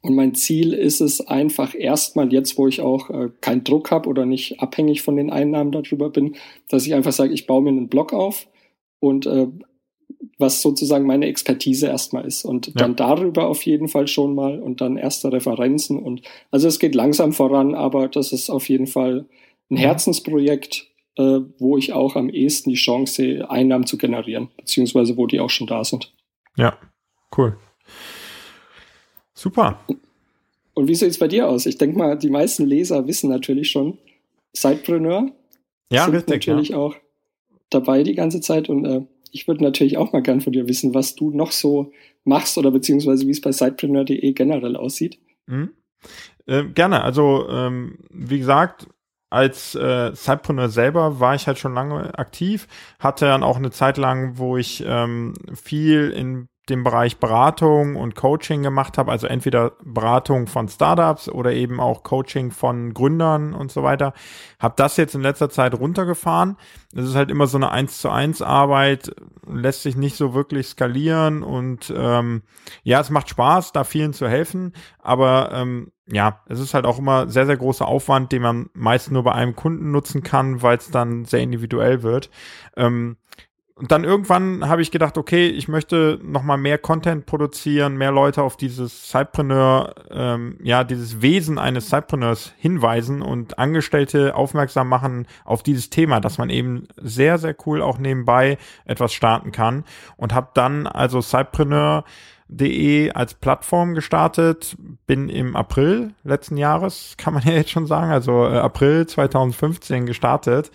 Und mein Ziel ist es einfach erstmal jetzt, wo ich auch äh, keinen Druck habe oder nicht abhängig von den Einnahmen darüber bin, dass ich einfach sage, ich baue mir einen Blog auf und äh, was sozusagen meine Expertise erstmal ist. Und ja. dann darüber auf jeden Fall schon mal und dann erste Referenzen. Und also es geht langsam voran, aber das ist auf jeden Fall ein mhm. Herzensprojekt, äh, wo ich auch am ehesten die Chance sehe, Einnahmen zu generieren, beziehungsweise wo die auch schon da sind. Ja, cool. Super. Und wie sieht es bei dir aus? Ich denke mal, die meisten Leser wissen natürlich schon, Sidepreneur. Ja, sind richtig. Natürlich ja. auch dabei die ganze Zeit und äh, ich würde natürlich auch mal gern von dir wissen, was du noch so machst oder beziehungsweise wie es bei sidepreneur.de generell aussieht. Mhm. Äh, gerne. Also, ähm, wie gesagt, als äh, Cypreneur selber war ich halt schon lange aktiv, hatte dann auch eine Zeit lang, wo ich ähm, viel in dem Bereich Beratung und Coaching gemacht habe, also entweder Beratung von Startups oder eben auch Coaching von Gründern und so weiter. Habe das jetzt in letzter Zeit runtergefahren. Es ist halt immer so eine eins zu eins Arbeit, lässt sich nicht so wirklich skalieren und ähm, ja, es macht Spaß, da vielen zu helfen, aber ähm, ja, es ist halt auch immer sehr, sehr großer Aufwand, den man meist nur bei einem Kunden nutzen kann, weil es dann sehr individuell wird. Ähm, und dann irgendwann habe ich gedacht, okay, ich möchte noch mal mehr Content produzieren, mehr Leute auf dieses Cypreneur, ähm, ja, dieses Wesen eines Cypreneurs hinweisen und Angestellte aufmerksam machen auf dieses Thema, dass man eben sehr, sehr cool auch nebenbei etwas starten kann. Und habe dann also Cypreneur.de als Plattform gestartet, bin im April letzten Jahres, kann man ja jetzt schon sagen, also äh, April 2015 gestartet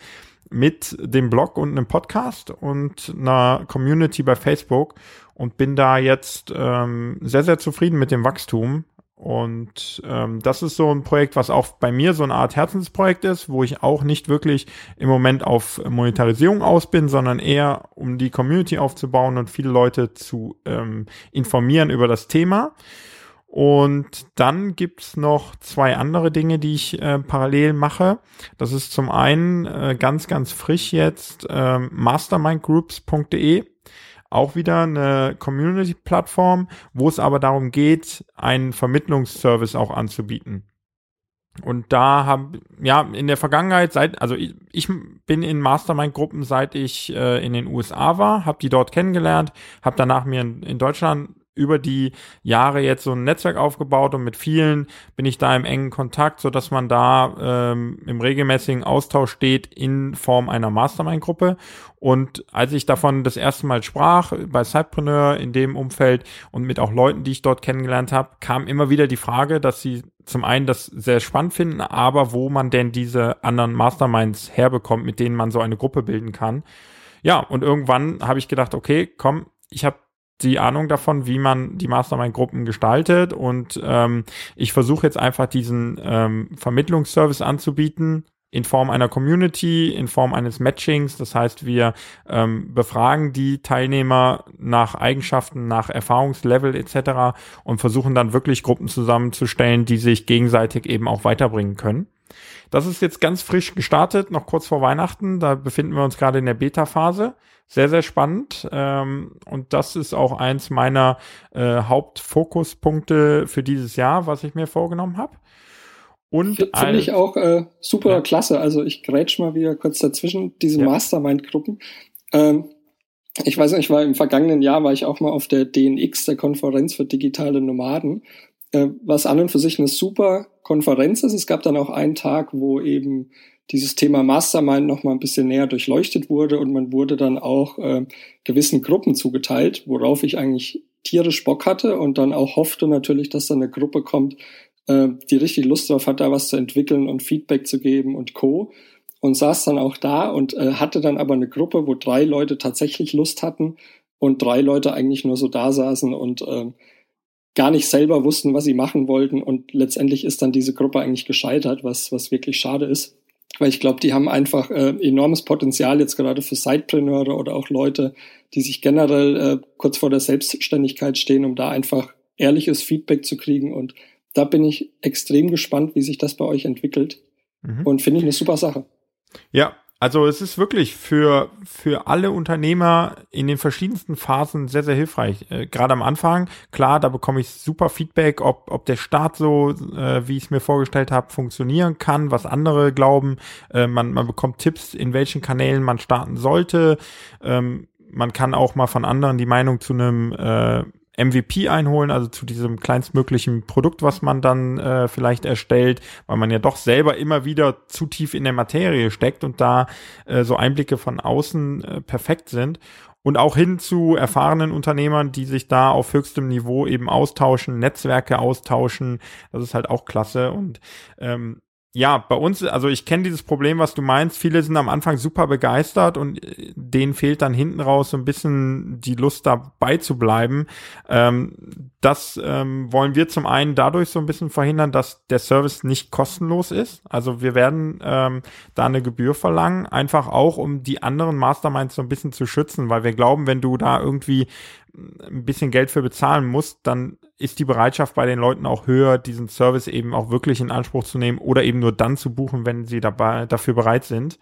mit dem Blog und einem Podcast und einer Community bei Facebook und bin da jetzt ähm, sehr, sehr zufrieden mit dem Wachstum. Und ähm, das ist so ein Projekt, was auch bei mir so eine Art Herzensprojekt ist, wo ich auch nicht wirklich im Moment auf Monetarisierung aus bin, sondern eher um die Community aufzubauen und viele Leute zu ähm, informieren über das Thema. Und dann gibt's noch zwei andere Dinge, die ich äh, parallel mache. Das ist zum einen äh, ganz, ganz frisch jetzt äh, mastermindgroups.de. Auch wieder eine Community-Plattform, wo es aber darum geht, einen Vermittlungsservice auch anzubieten. Und da habe ja in der Vergangenheit seit also ich, ich bin in Mastermind-Gruppen seit ich äh, in den USA war, habe die dort kennengelernt, habe danach mir in, in Deutschland über die Jahre jetzt so ein Netzwerk aufgebaut und mit vielen bin ich da im engen Kontakt, so man da ähm, im regelmäßigen Austausch steht in Form einer Mastermind-Gruppe. Und als ich davon das erste Mal sprach, bei Cypreneur in dem Umfeld und mit auch Leuten, die ich dort kennengelernt habe, kam immer wieder die Frage, dass sie zum einen das sehr spannend finden, aber wo man denn diese anderen Masterminds herbekommt, mit denen man so eine Gruppe bilden kann. Ja, und irgendwann habe ich gedacht, okay, komm, ich habe die Ahnung davon, wie man die Mastermind-Gruppen gestaltet. Und ähm, ich versuche jetzt einfach diesen ähm, Vermittlungsservice anzubieten in Form einer Community, in Form eines Matchings. Das heißt, wir ähm, befragen die Teilnehmer nach Eigenschaften, nach Erfahrungslevel etc. und versuchen dann wirklich Gruppen zusammenzustellen, die sich gegenseitig eben auch weiterbringen können. Das ist jetzt ganz frisch gestartet, noch kurz vor Weihnachten. Da befinden wir uns gerade in der Beta-Phase. Sehr, sehr spannend. Ähm, und das ist auch eins meiner äh, Hauptfokuspunkte für dieses Jahr, was ich mir vorgenommen habe. Und finde ich auch äh, super ja. klasse. Also ich grätsch mal wieder kurz dazwischen, diese ja. Mastermind-Gruppen. Ähm, ich weiß nicht, ich war im vergangenen Jahr, war ich auch mal auf der DNX, der Konferenz für digitale Nomaden, äh, was an und für sich eine super Konferenz ist. Es gab dann auch einen Tag, wo eben dieses Thema Mastermind noch mal ein bisschen näher durchleuchtet wurde und man wurde dann auch äh, gewissen Gruppen zugeteilt, worauf ich eigentlich tierisch Bock hatte und dann auch hoffte natürlich, dass dann eine Gruppe kommt, äh, die richtig Lust drauf hat, da was zu entwickeln und Feedback zu geben und Co. Und saß dann auch da und äh, hatte dann aber eine Gruppe, wo drei Leute tatsächlich Lust hatten und drei Leute eigentlich nur so da saßen und äh, gar nicht selber wussten, was sie machen wollten. Und letztendlich ist dann diese Gruppe eigentlich gescheitert, was, was wirklich schade ist. Weil ich glaube, die haben einfach äh, enormes Potenzial jetzt gerade für Sidepreneure oder auch Leute, die sich generell äh, kurz vor der Selbstständigkeit stehen, um da einfach ehrliches Feedback zu kriegen. Und da bin ich extrem gespannt, wie sich das bei euch entwickelt. Mhm. Und finde ich eine super Sache. Ja, also es ist wirklich für, für alle Unternehmer in den verschiedensten Phasen sehr, sehr hilfreich. Äh, Gerade am Anfang, klar, da bekomme ich super Feedback, ob, ob der Start so, äh, wie ich es mir vorgestellt habe, funktionieren kann, was andere glauben. Äh, man, man bekommt Tipps, in welchen Kanälen man starten sollte. Ähm, man kann auch mal von anderen die Meinung zu einem äh, MVP einholen, also zu diesem kleinstmöglichen Produkt, was man dann äh, vielleicht erstellt, weil man ja doch selber immer wieder zu tief in der Materie steckt und da äh, so Einblicke von außen äh, perfekt sind. Und auch hin zu erfahrenen Unternehmern, die sich da auf höchstem Niveau eben austauschen, Netzwerke austauschen. Das ist halt auch klasse. Und ähm, ja, bei uns, also ich kenne dieses Problem, was du meinst. Viele sind am Anfang super begeistert und äh, denen fehlt dann hinten raus so ein bisschen die Lust dabei zu bleiben. Ähm, das ähm, wollen wir zum einen dadurch so ein bisschen verhindern, dass der Service nicht kostenlos ist. Also wir werden ähm, da eine Gebühr verlangen, einfach auch um die anderen Masterminds so ein bisschen zu schützen, weil wir glauben, wenn du da irgendwie ein bisschen Geld für bezahlen musst, dann ist die Bereitschaft bei den Leuten auch höher, diesen Service eben auch wirklich in Anspruch zu nehmen oder eben nur dann zu buchen, wenn sie dabei dafür bereit sind.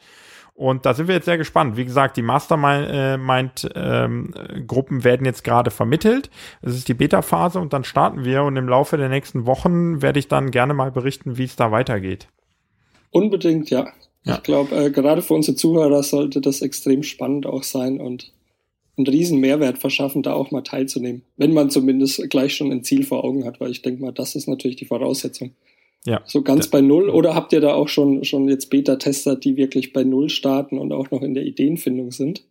Und da sind wir jetzt sehr gespannt. Wie gesagt, die Mastermind-Gruppen äh, werden jetzt gerade vermittelt. Es ist die Beta-Phase und dann starten wir und im Laufe der nächsten Wochen werde ich dann gerne mal berichten, wie es da weitergeht. Unbedingt, ja. ja. Ich glaube, äh, gerade für unsere Zuhörer sollte das extrem spannend auch sein und einen riesen Mehrwert verschaffen, da auch mal teilzunehmen. Wenn man zumindest gleich schon ein Ziel vor Augen hat, weil ich denke mal, das ist natürlich die Voraussetzung. Ja. So ganz bei Null oder habt ihr da auch schon, schon jetzt Beta-Tester, die wirklich bei Null starten und auch noch in der Ideenfindung sind?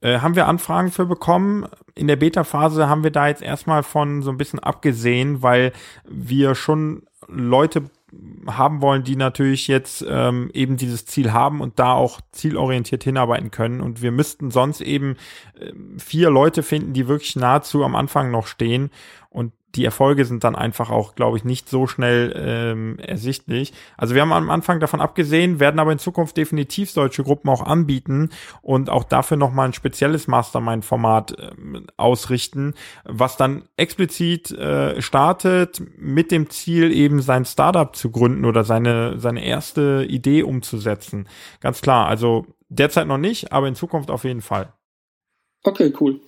Äh, haben wir Anfragen für bekommen. In der Beta-Phase haben wir da jetzt erstmal von so ein bisschen abgesehen, weil wir schon Leute haben wollen, die natürlich jetzt ähm, eben dieses Ziel haben und da auch zielorientiert hinarbeiten können. Und wir müssten sonst eben äh, vier Leute finden, die wirklich nahezu am Anfang noch stehen. Und die Erfolge sind dann einfach auch, glaube ich, nicht so schnell ähm, ersichtlich. Also wir haben am Anfang davon abgesehen, werden aber in Zukunft definitiv solche Gruppen auch anbieten und auch dafür nochmal ein spezielles Mastermind-Format ähm, ausrichten, was dann explizit äh, startet mit dem Ziel, eben sein Startup zu gründen oder seine, seine erste Idee umzusetzen. Ganz klar, also derzeit noch nicht, aber in Zukunft auf jeden Fall. Okay, cool.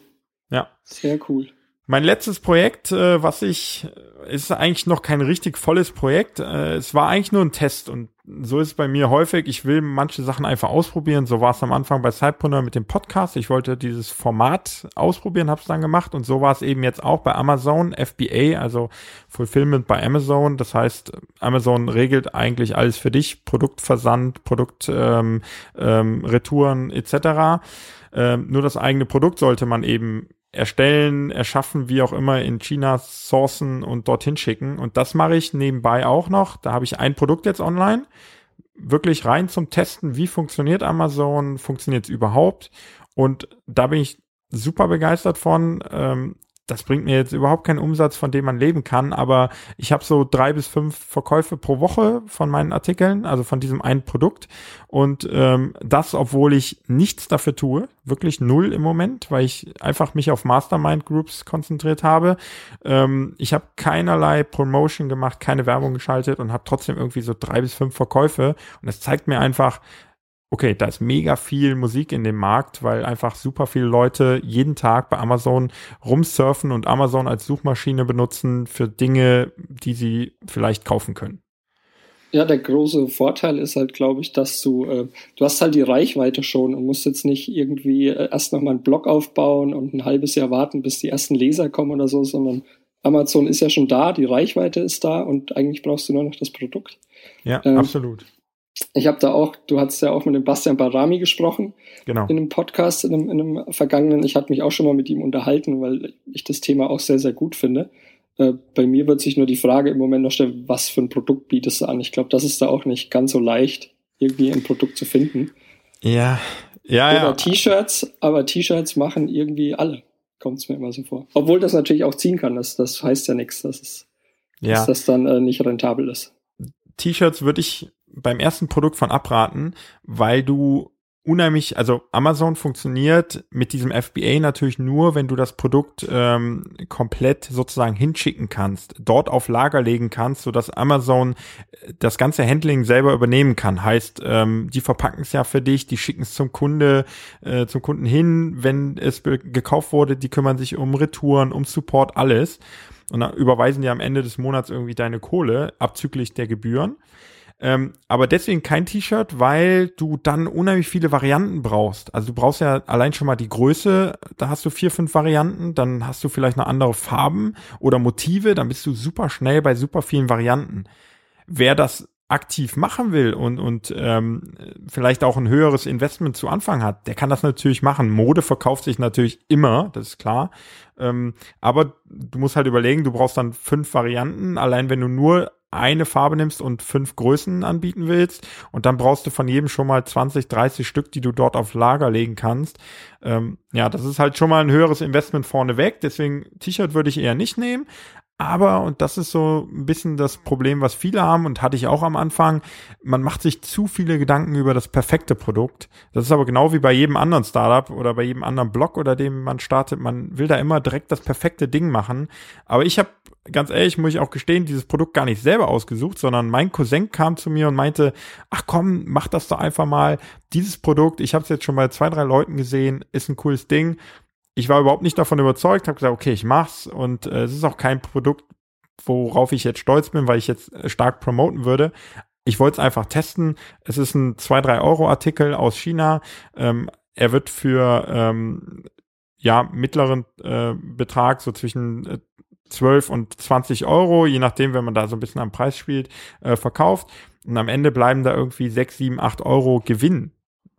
Ja. Sehr cool. Mein letztes Projekt, äh, was ich, ist eigentlich noch kein richtig volles Projekt. Äh, es war eigentlich nur ein Test und so ist es bei mir häufig. Ich will manche Sachen einfach ausprobieren. So war es am Anfang bei Sidepreneur mit dem Podcast. Ich wollte dieses Format ausprobieren, habe es dann gemacht und so war es eben jetzt auch bei Amazon FBA, also Fulfillment bei Amazon. Das heißt, Amazon regelt eigentlich alles für dich, Produktversand, Produktretouren ähm, ähm, etc. Ähm, nur das eigene Produkt sollte man eben erstellen, erschaffen, wie auch immer in China sourcen und dorthin schicken. Und das mache ich nebenbei auch noch. Da habe ich ein Produkt jetzt online. Wirklich rein zum Testen, wie funktioniert Amazon, funktioniert es überhaupt. Und da bin ich super begeistert von. Ähm, das bringt mir jetzt überhaupt keinen Umsatz, von dem man leben kann, aber ich habe so drei bis fünf Verkäufe pro Woche von meinen Artikeln, also von diesem einen Produkt. Und ähm, das, obwohl ich nichts dafür tue, wirklich null im Moment, weil ich einfach mich auf Mastermind Groups konzentriert habe. Ähm, ich habe keinerlei Promotion gemacht, keine Werbung geschaltet und habe trotzdem irgendwie so drei bis fünf Verkäufe. Und das zeigt mir einfach, okay, da ist mega viel Musik in dem Markt, weil einfach super viele Leute jeden Tag bei Amazon rumsurfen und Amazon als Suchmaschine benutzen für Dinge, die sie vielleicht kaufen können. Ja, der große Vorteil ist halt, glaube ich, dass du, äh, du hast halt die Reichweite schon und musst jetzt nicht irgendwie äh, erst nochmal einen Blog aufbauen und ein halbes Jahr warten, bis die ersten Leser kommen oder so, sondern Amazon ist ja schon da, die Reichweite ist da und eigentlich brauchst du nur noch das Produkt. Ja, ähm, absolut. Ich habe da auch, du hattest ja auch mit dem Bastian Barami gesprochen. Genau. In einem Podcast, in einem, in einem vergangenen. Ich hatte mich auch schon mal mit ihm unterhalten, weil ich das Thema auch sehr, sehr gut finde. Äh, bei mir wird sich nur die Frage im Moment noch stellen, was für ein Produkt bietest du an? Ich glaube, das ist da auch nicht ganz so leicht, irgendwie ein Produkt zu finden. Ja, ja, Oder ja. T-Shirts, aber T-Shirts machen irgendwie alle, kommt es mir immer so vor. Obwohl das natürlich auch ziehen kann, das, das heißt ja nichts, dass, es, ja. dass das dann äh, nicht rentabel ist. T-Shirts würde ich beim ersten Produkt von abraten, weil du unheimlich, also Amazon funktioniert mit diesem FBA natürlich nur, wenn du das Produkt ähm, komplett sozusagen hinschicken kannst, dort auf Lager legen kannst, so dass Amazon äh, das ganze Handling selber übernehmen kann. Heißt, ähm, die verpacken es ja für dich, die schicken es zum Kunde, äh, zum Kunden hin, wenn es gekauft wurde, die kümmern sich um Retouren, um Support, alles. Und dann überweisen die am Ende des Monats irgendwie deine Kohle abzüglich der Gebühren. Ähm, aber deswegen kein T-Shirt, weil du dann unheimlich viele Varianten brauchst. Also du brauchst ja allein schon mal die Größe, da hast du vier, fünf Varianten, dann hast du vielleicht noch andere Farben oder Motive, dann bist du super schnell bei super vielen Varianten. Wer das aktiv machen will und, und ähm, vielleicht auch ein höheres Investment zu Anfang hat, der kann das natürlich machen. Mode verkauft sich natürlich immer, das ist klar. Ähm, aber du musst halt überlegen, du brauchst dann fünf Varianten. Allein wenn du nur eine Farbe nimmst und fünf Größen anbieten willst. Und dann brauchst du von jedem schon mal 20, 30 Stück, die du dort auf Lager legen kannst. Ähm, ja, das ist halt schon mal ein höheres Investment vorneweg. Deswegen T-Shirt würde ich eher nicht nehmen. Aber, und das ist so ein bisschen das Problem, was viele haben und hatte ich auch am Anfang, man macht sich zu viele Gedanken über das perfekte Produkt. Das ist aber genau wie bei jedem anderen Startup oder bei jedem anderen Blog oder dem man startet. Man will da immer direkt das perfekte Ding machen. Aber ich habe, ganz ehrlich, muss ich auch gestehen, dieses Produkt gar nicht selber ausgesucht, sondern mein Cousin kam zu mir und meinte, ach komm, mach das doch einfach mal. Dieses Produkt, ich habe es jetzt schon bei zwei, drei Leuten gesehen, ist ein cooles Ding ich war überhaupt nicht davon überzeugt, habe gesagt, okay, ich mach's und äh, es ist auch kein Produkt, worauf ich jetzt stolz bin, weil ich jetzt äh, stark promoten würde. Ich wollte es einfach testen. Es ist ein 2-3 Euro Artikel aus China. Ähm, er wird für ähm, ja mittleren äh, Betrag so zwischen äh, 12 und 20 Euro, je nachdem, wenn man da so ein bisschen am Preis spielt, äh, verkauft. Und am Ende bleiben da irgendwie 6, 7, 8 Euro Gewinn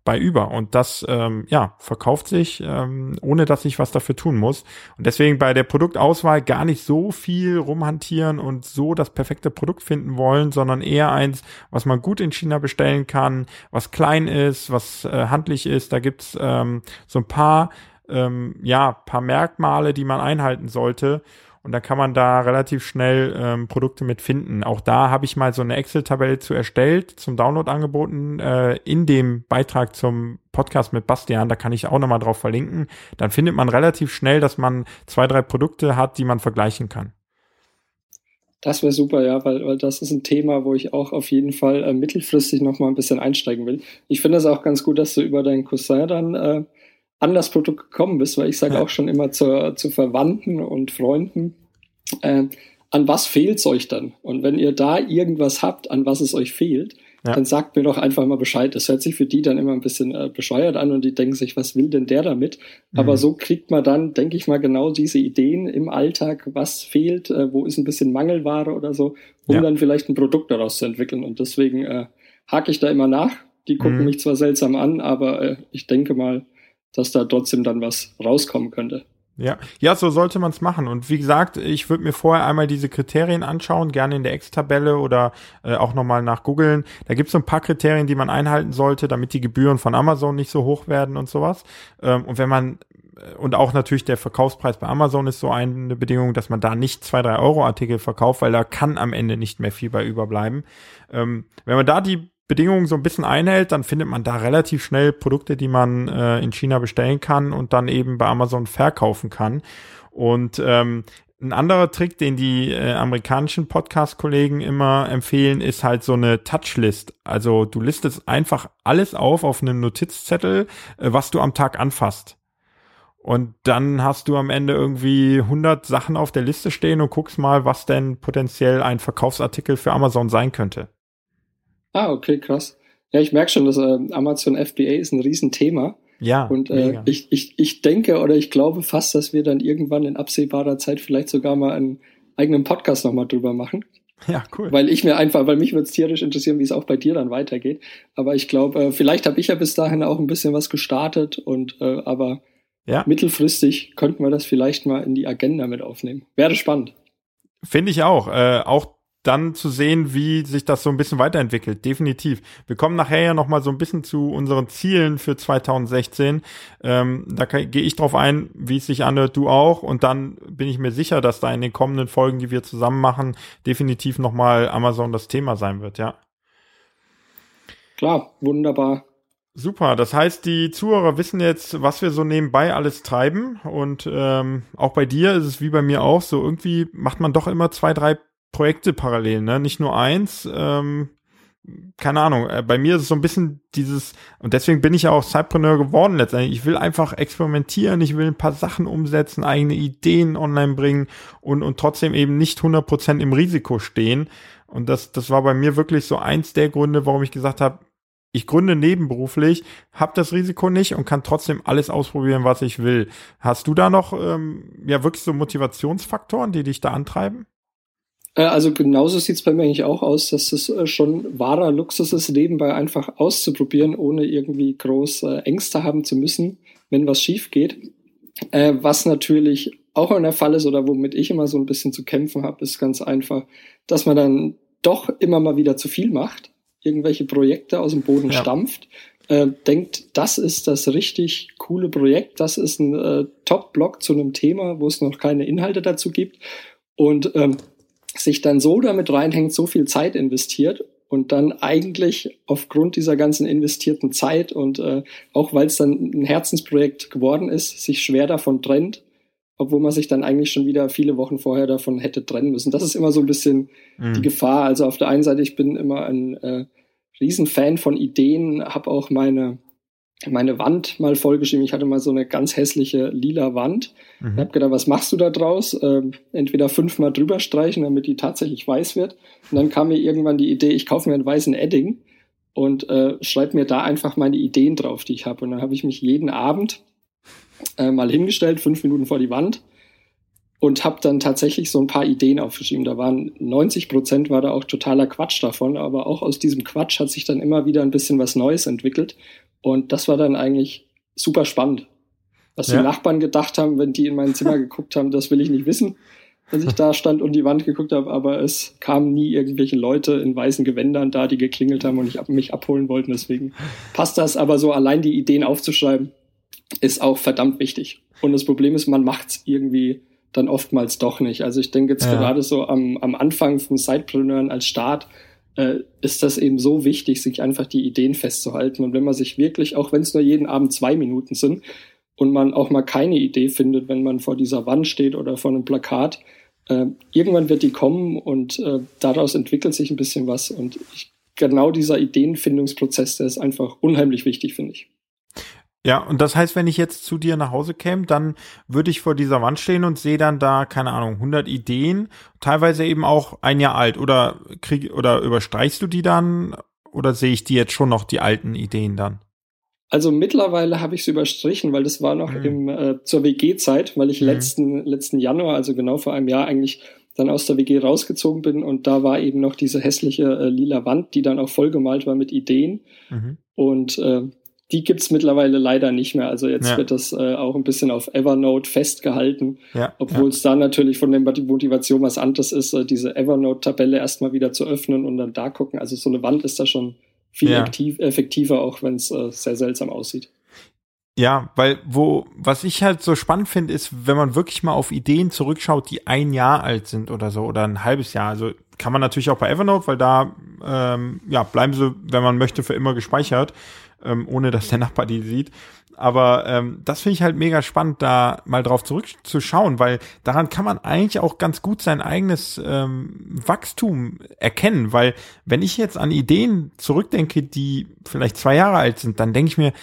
bei über. Und das, ähm, ja, verkauft sich, ähm, ohne dass ich was dafür tun muss. Und deswegen bei der Produktauswahl gar nicht so viel rumhantieren und so das perfekte Produkt finden wollen, sondern eher eins, was man gut in China bestellen kann, was klein ist, was äh, handlich ist. Da gibt's ähm, so ein paar, ähm, ja, paar Merkmale, die man einhalten sollte. Und da kann man da relativ schnell ähm, Produkte mit finden. Auch da habe ich mal so eine Excel-Tabelle zu erstellt, zum Download angeboten, äh, in dem Beitrag zum Podcast mit Bastian. Da kann ich auch nochmal drauf verlinken. Dann findet man relativ schnell, dass man zwei, drei Produkte hat, die man vergleichen kann. Das wäre super, ja, weil, weil das ist ein Thema, wo ich auch auf jeden Fall äh, mittelfristig nochmal ein bisschen einsteigen will. Ich finde es auch ganz gut, dass du über deinen Cousin dann äh, an das Produkt gekommen bist, weil ich sage ja. auch schon immer zu, zu Verwandten und Freunden, äh, an was fehlt's euch dann? Und wenn ihr da irgendwas habt, an was es euch fehlt, ja. dann sagt mir doch einfach mal Bescheid. Das hört sich für die dann immer ein bisschen äh, bescheuert an und die denken sich, was will denn der damit? Mhm. Aber so kriegt man dann, denke ich mal, genau diese Ideen im Alltag, was fehlt, äh, wo ist ein bisschen Mangelware oder so, um ja. dann vielleicht ein Produkt daraus zu entwickeln. Und deswegen äh, hake ich da immer nach. Die gucken mhm. mich zwar seltsam an, aber äh, ich denke mal, dass da trotzdem dann was rauskommen könnte. Ja, ja, so sollte man es machen. Und wie gesagt, ich würde mir vorher einmal diese Kriterien anschauen, gerne in der Ex-Tabelle oder äh, auch nochmal nach googeln. Da gibt es so ein paar Kriterien, die man einhalten sollte, damit die Gebühren von Amazon nicht so hoch werden und sowas. Ähm, und wenn man äh, und auch natürlich der Verkaufspreis bei Amazon ist so eine Bedingung, dass man da nicht zwei, drei Euro Artikel verkauft, weil da kann am Ende nicht mehr viel bei überbleiben. Ähm, wenn man da die Bedingungen so ein bisschen einhält, dann findet man da relativ schnell Produkte, die man äh, in China bestellen kann und dann eben bei Amazon verkaufen kann. Und ähm, ein anderer Trick, den die äh, amerikanischen Podcast-Kollegen immer empfehlen, ist halt so eine Touchlist. Also du listest einfach alles auf auf einem Notizzettel, äh, was du am Tag anfasst. Und dann hast du am Ende irgendwie 100 Sachen auf der Liste stehen und guckst mal, was denn potenziell ein Verkaufsartikel für Amazon sein könnte. Ah, okay, krass. Ja, ich merke schon, dass äh, Amazon FBA ist ein Riesenthema. Ja. Und äh, ich, ich, ich denke oder ich glaube fast, dass wir dann irgendwann in absehbarer Zeit vielleicht sogar mal einen eigenen Podcast nochmal drüber machen. Ja, cool. Weil ich mir einfach, weil mich würde es tierisch interessieren, wie es auch bei dir dann weitergeht. Aber ich glaube, äh, vielleicht habe ich ja bis dahin auch ein bisschen was gestartet und äh, aber ja. mittelfristig könnten wir das vielleicht mal in die Agenda mit aufnehmen. Wäre spannend. Finde ich auch. Äh, auch dann zu sehen, wie sich das so ein bisschen weiterentwickelt. Definitiv. Wir kommen nachher ja noch mal so ein bisschen zu unseren Zielen für 2016. Ähm, da gehe ich drauf ein, wie es sich anhört, du auch. Und dann bin ich mir sicher, dass da in den kommenden Folgen, die wir zusammen machen, definitiv noch mal Amazon das Thema sein wird, ja. Klar, wunderbar. Super, das heißt, die Zuhörer wissen jetzt, was wir so nebenbei alles treiben. Und ähm, auch bei dir ist es wie bei mir auch so, irgendwie macht man doch immer zwei, drei Projekte parallel, ne? Nicht nur eins. Ähm, keine Ahnung, äh, bei mir ist es so ein bisschen dieses, und deswegen bin ich ja auch Cypreneur geworden letztendlich. Ich will einfach experimentieren, ich will ein paar Sachen umsetzen, eigene Ideen online bringen und, und trotzdem eben nicht 100% im Risiko stehen. Und das, das war bei mir wirklich so eins der Gründe, warum ich gesagt habe, ich gründe nebenberuflich, habe das Risiko nicht und kann trotzdem alles ausprobieren, was ich will. Hast du da noch ähm, ja wirklich so Motivationsfaktoren, die dich da antreiben? Äh, also genauso sieht es bei mir eigentlich auch aus, dass es äh, schon wahrer Luxus ist, nebenbei einfach auszuprobieren, ohne irgendwie groß äh, Ängste haben zu müssen, wenn was schief geht. Was natürlich auch in der Fall ist oder womit ich immer so ein bisschen zu kämpfen habe, ist ganz einfach, dass man dann doch immer mal wieder zu viel macht, irgendwelche Projekte aus dem Boden ja. stampft, äh, denkt, das ist das richtig coole Projekt, das ist ein äh, Top-Blog zu einem Thema, wo es noch keine Inhalte dazu gibt und ähm, sich dann so damit reinhängt, so viel Zeit investiert und dann eigentlich aufgrund dieser ganzen investierten Zeit und äh, auch weil es dann ein Herzensprojekt geworden ist, sich schwer davon trennt, obwohl man sich dann eigentlich schon wieder viele Wochen vorher davon hätte trennen müssen. Das ist immer so ein bisschen mhm. die Gefahr. Also auf der einen Seite, ich bin immer ein äh, Riesenfan von Ideen, habe auch meine meine Wand mal vollgeschrieben. Ich hatte mal so eine ganz hässliche lila Wand. Mhm. Ich habe gedacht, was machst du da draus? Ähm, entweder fünfmal drüber streichen, damit die tatsächlich weiß wird. Und dann kam mir irgendwann die Idee, ich kaufe mir einen weißen Edding und äh, schreibe mir da einfach meine Ideen drauf, die ich habe. Und dann habe ich mich jeden Abend äh, mal hingestellt, fünf Minuten vor die Wand und habe dann tatsächlich so ein paar Ideen aufgeschrieben. Da waren 90 Prozent war da auch totaler Quatsch davon, aber auch aus diesem Quatsch hat sich dann immer wieder ein bisschen was Neues entwickelt. Und das war dann eigentlich super spannend. Was ja. die Nachbarn gedacht haben, wenn die in mein Zimmer geguckt haben, das will ich nicht wissen, als ich da stand und die Wand geguckt habe, aber es kamen nie irgendwelche Leute in weißen Gewändern da, die geklingelt haben und ich mich abholen wollten. Deswegen passt das, aber so allein die Ideen aufzuschreiben, ist auch verdammt wichtig. Und das Problem ist, man macht es irgendwie dann oftmals doch nicht. Also ich denke jetzt ja. gerade so am, am Anfang vom Sidepreneuren als Start, äh, ist das eben so wichtig, sich einfach die Ideen festzuhalten. Und wenn man sich wirklich, auch wenn es nur jeden Abend zwei Minuten sind, und man auch mal keine Idee findet, wenn man vor dieser Wand steht oder vor einem Plakat, äh, irgendwann wird die kommen und äh, daraus entwickelt sich ein bisschen was. Und ich, genau dieser Ideenfindungsprozess, der ist einfach unheimlich wichtig, finde ich. Ja, und das heißt, wenn ich jetzt zu dir nach Hause käme, dann würde ich vor dieser Wand stehen und sehe dann da, keine Ahnung, 100 Ideen, teilweise eben auch ein Jahr alt. Oder krieg, oder überstreichst du die dann? Oder sehe ich die jetzt schon noch, die alten Ideen dann? Also mittlerweile habe ich es überstrichen, weil das war noch mhm. im, äh, zur WG-Zeit, weil ich mhm. letzten, letzten Januar, also genau vor einem Jahr eigentlich dann aus der WG rausgezogen bin und da war eben noch diese hässliche äh, lila Wand, die dann auch vollgemalt war mit Ideen. Mhm. Und äh, die gibt's mittlerweile leider nicht mehr. Also jetzt ja. wird das äh, auch ein bisschen auf Evernote festgehalten, ja, obwohl es da natürlich von der Motivation was anderes ist, äh, diese Evernote-Tabelle erstmal wieder zu öffnen und dann da gucken. Also so eine Wand ist da schon viel aktiv, effektiver, auch wenn es äh, sehr seltsam aussieht. Ja, weil wo, was ich halt so spannend finde, ist, wenn man wirklich mal auf Ideen zurückschaut, die ein Jahr alt sind oder so oder ein halbes Jahr. Also kann man natürlich auch bei Evernote, weil da ähm, ja bleiben sie, wenn man möchte, für immer gespeichert ähm, ohne dass der Nachbar die sieht. Aber ähm, das finde ich halt mega spannend, da mal drauf zurückzuschauen, weil daran kann man eigentlich auch ganz gut sein eigenes ähm, Wachstum erkennen. Weil wenn ich jetzt an Ideen zurückdenke, die vielleicht zwei Jahre alt sind, dann denke ich mir,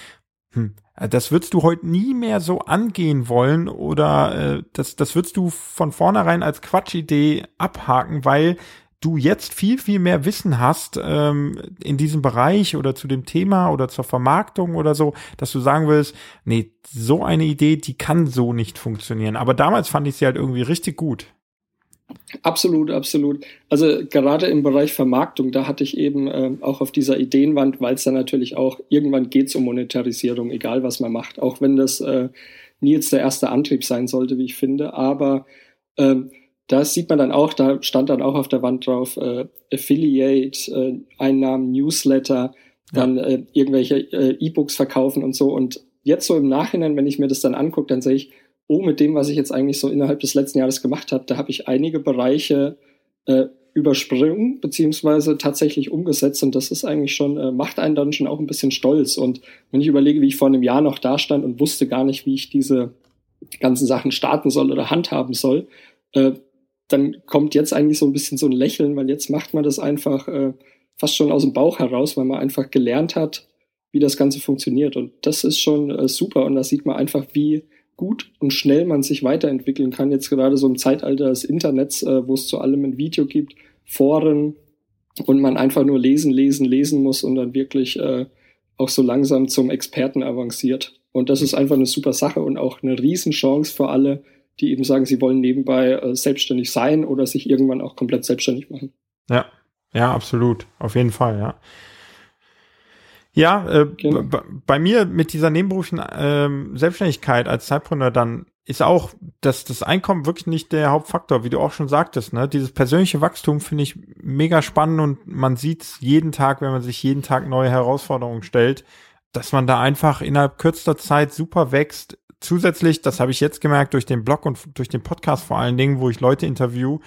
hm, das würdest du heute nie mehr so angehen wollen oder äh, das, das würdest du von vornherein als Quatschidee abhaken, weil du jetzt viel, viel mehr Wissen hast ähm, in diesem Bereich oder zu dem Thema oder zur Vermarktung oder so, dass du sagen willst, nee, so eine Idee, die kann so nicht funktionieren. Aber damals fand ich sie halt irgendwie richtig gut. Absolut, absolut. Also gerade im Bereich Vermarktung, da hatte ich eben äh, auch auf dieser Ideenwand, weil es dann natürlich auch irgendwann geht um Monetarisierung, egal was man macht, auch wenn das äh, nie jetzt der erste Antrieb sein sollte, wie ich finde. Aber ähm, da sieht man dann auch, da stand dann auch auf der Wand drauf, äh, Affiliate, äh, Einnahmen, Newsletter, dann ja. äh, irgendwelche äh, E-Books verkaufen und so. Und jetzt so im Nachhinein, wenn ich mir das dann angucke, dann sehe ich, oh, mit dem, was ich jetzt eigentlich so innerhalb des letzten Jahres gemacht habe, da habe ich einige Bereiche äh, übersprungen, beziehungsweise tatsächlich umgesetzt. Und das ist eigentlich schon, äh, macht einen dann schon auch ein bisschen stolz. Und wenn ich überlege, wie ich vor einem Jahr noch da stand und wusste gar nicht, wie ich diese ganzen Sachen starten soll oder handhaben soll, äh, dann kommt jetzt eigentlich so ein bisschen so ein Lächeln, weil jetzt macht man das einfach äh, fast schon aus dem Bauch heraus, weil man einfach gelernt hat, wie das Ganze funktioniert. Und das ist schon äh, super. Und da sieht man einfach, wie gut und schnell man sich weiterentwickeln kann. Jetzt gerade so im Zeitalter des Internets, äh, wo es zu allem ein Video gibt, Foren und man einfach nur lesen, lesen, lesen muss und dann wirklich äh, auch so langsam zum Experten avanciert. Und das ist einfach eine super Sache und auch eine Riesenchance für alle, die eben sagen, sie wollen nebenbei äh, selbstständig sein oder sich irgendwann auch komplett selbstständig machen. Ja, ja, absolut. Auf jeden Fall, ja. Ja, äh, genau. bei mir mit dieser nebenberuflichen ähm, Selbstständigkeit als Zeitpreneur dann ist auch, dass das Einkommen wirklich nicht der Hauptfaktor, wie du auch schon sagtest. Ne? Dieses persönliche Wachstum finde ich mega spannend und man sieht jeden Tag, wenn man sich jeden Tag neue Herausforderungen stellt, dass man da einfach innerhalb kürzester Zeit super wächst. Zusätzlich, das habe ich jetzt gemerkt durch den Blog und durch den Podcast vor allen Dingen, wo ich Leute interview,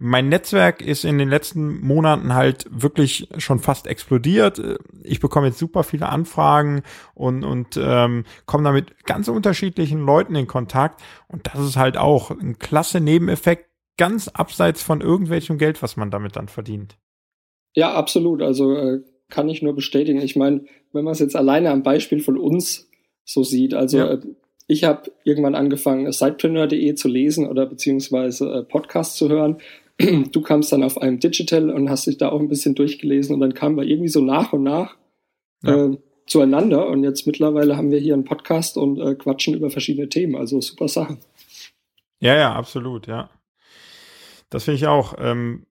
mein Netzwerk ist in den letzten Monaten halt wirklich schon fast explodiert. Ich bekomme jetzt super viele Anfragen und, und ähm, komme damit ganz unterschiedlichen Leuten in Kontakt. Und das ist halt auch ein klasse Nebeneffekt, ganz abseits von irgendwelchem Geld, was man damit dann verdient. Ja, absolut. Also äh, kann ich nur bestätigen. Ich meine, wenn man es jetzt alleine am Beispiel von uns so sieht, also ja. äh, ich habe irgendwann angefangen, sidepreneur.de zu lesen oder beziehungsweise äh, Podcasts zu hören du kamst dann auf einem Digital und hast dich da auch ein bisschen durchgelesen und dann kamen wir irgendwie so nach und nach ja. äh, zueinander und jetzt mittlerweile haben wir hier einen Podcast und äh, quatschen über verschiedene Themen. Also super Sache. Ja, ja, absolut, ja. Das finde ich auch. Ähm,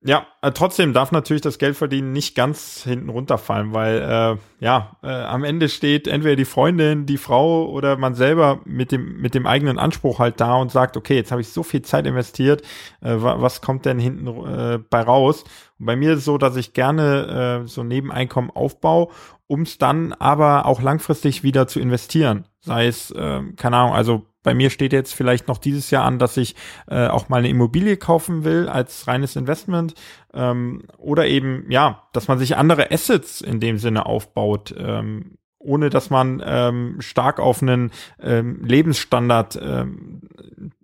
ja, äh, trotzdem darf natürlich das Geldverdienen nicht ganz hinten runterfallen, weil äh, ja, äh, am Ende steht entweder die Freundin, die Frau oder man selber mit dem mit dem eigenen Anspruch halt da und sagt, okay, jetzt habe ich so viel Zeit investiert, äh, was kommt denn hinten äh, bei raus? Und bei mir ist es so, dass ich gerne äh, so Nebeneinkommen aufbaue, um es dann aber auch langfristig wieder zu investieren. Sei es, äh, keine Ahnung, also bei mir steht jetzt vielleicht noch dieses Jahr an, dass ich äh, auch mal eine Immobilie kaufen will als reines Investment. Ähm, oder eben, ja, dass man sich andere Assets in dem Sinne aufbaut. Ähm, ohne dass man ähm, stark auf einen ähm, Lebensstandard ähm,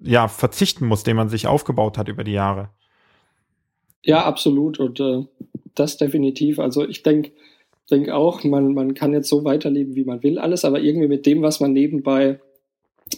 ja verzichten muss, den man sich aufgebaut hat über die Jahre. Ja, absolut und äh, das definitiv. Also ich denke denk auch, man man kann jetzt so weiterleben, wie man will, alles, aber irgendwie mit dem, was man nebenbei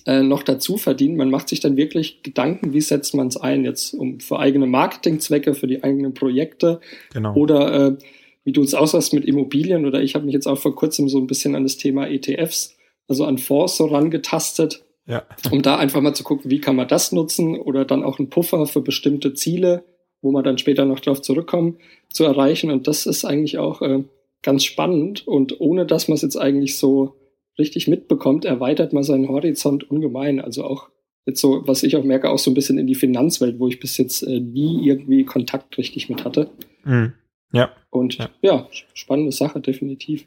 äh, noch dazu verdient. Man macht sich dann wirklich Gedanken, wie setzt man es ein, jetzt um für eigene Marketingzwecke, für die eigenen Projekte genau. oder äh, wie du es aussahst mit Immobilien oder ich habe mich jetzt auch vor kurzem so ein bisschen an das Thema ETFs, also an Fonds so rangetastet, ja. um da einfach mal zu gucken, wie kann man das nutzen oder dann auch einen Puffer für bestimmte Ziele, wo man dann später noch darauf zurückkommen, zu erreichen. Und das ist eigentlich auch äh, ganz spannend und ohne dass man es jetzt eigentlich so richtig mitbekommt, erweitert man seinen Horizont ungemein. Also auch jetzt so, was ich auch merke, auch so ein bisschen in die Finanzwelt, wo ich bis jetzt äh, nie irgendwie Kontakt richtig mit hatte. Mhm. Ja. Und ja. ja. spannende Sache, definitiv.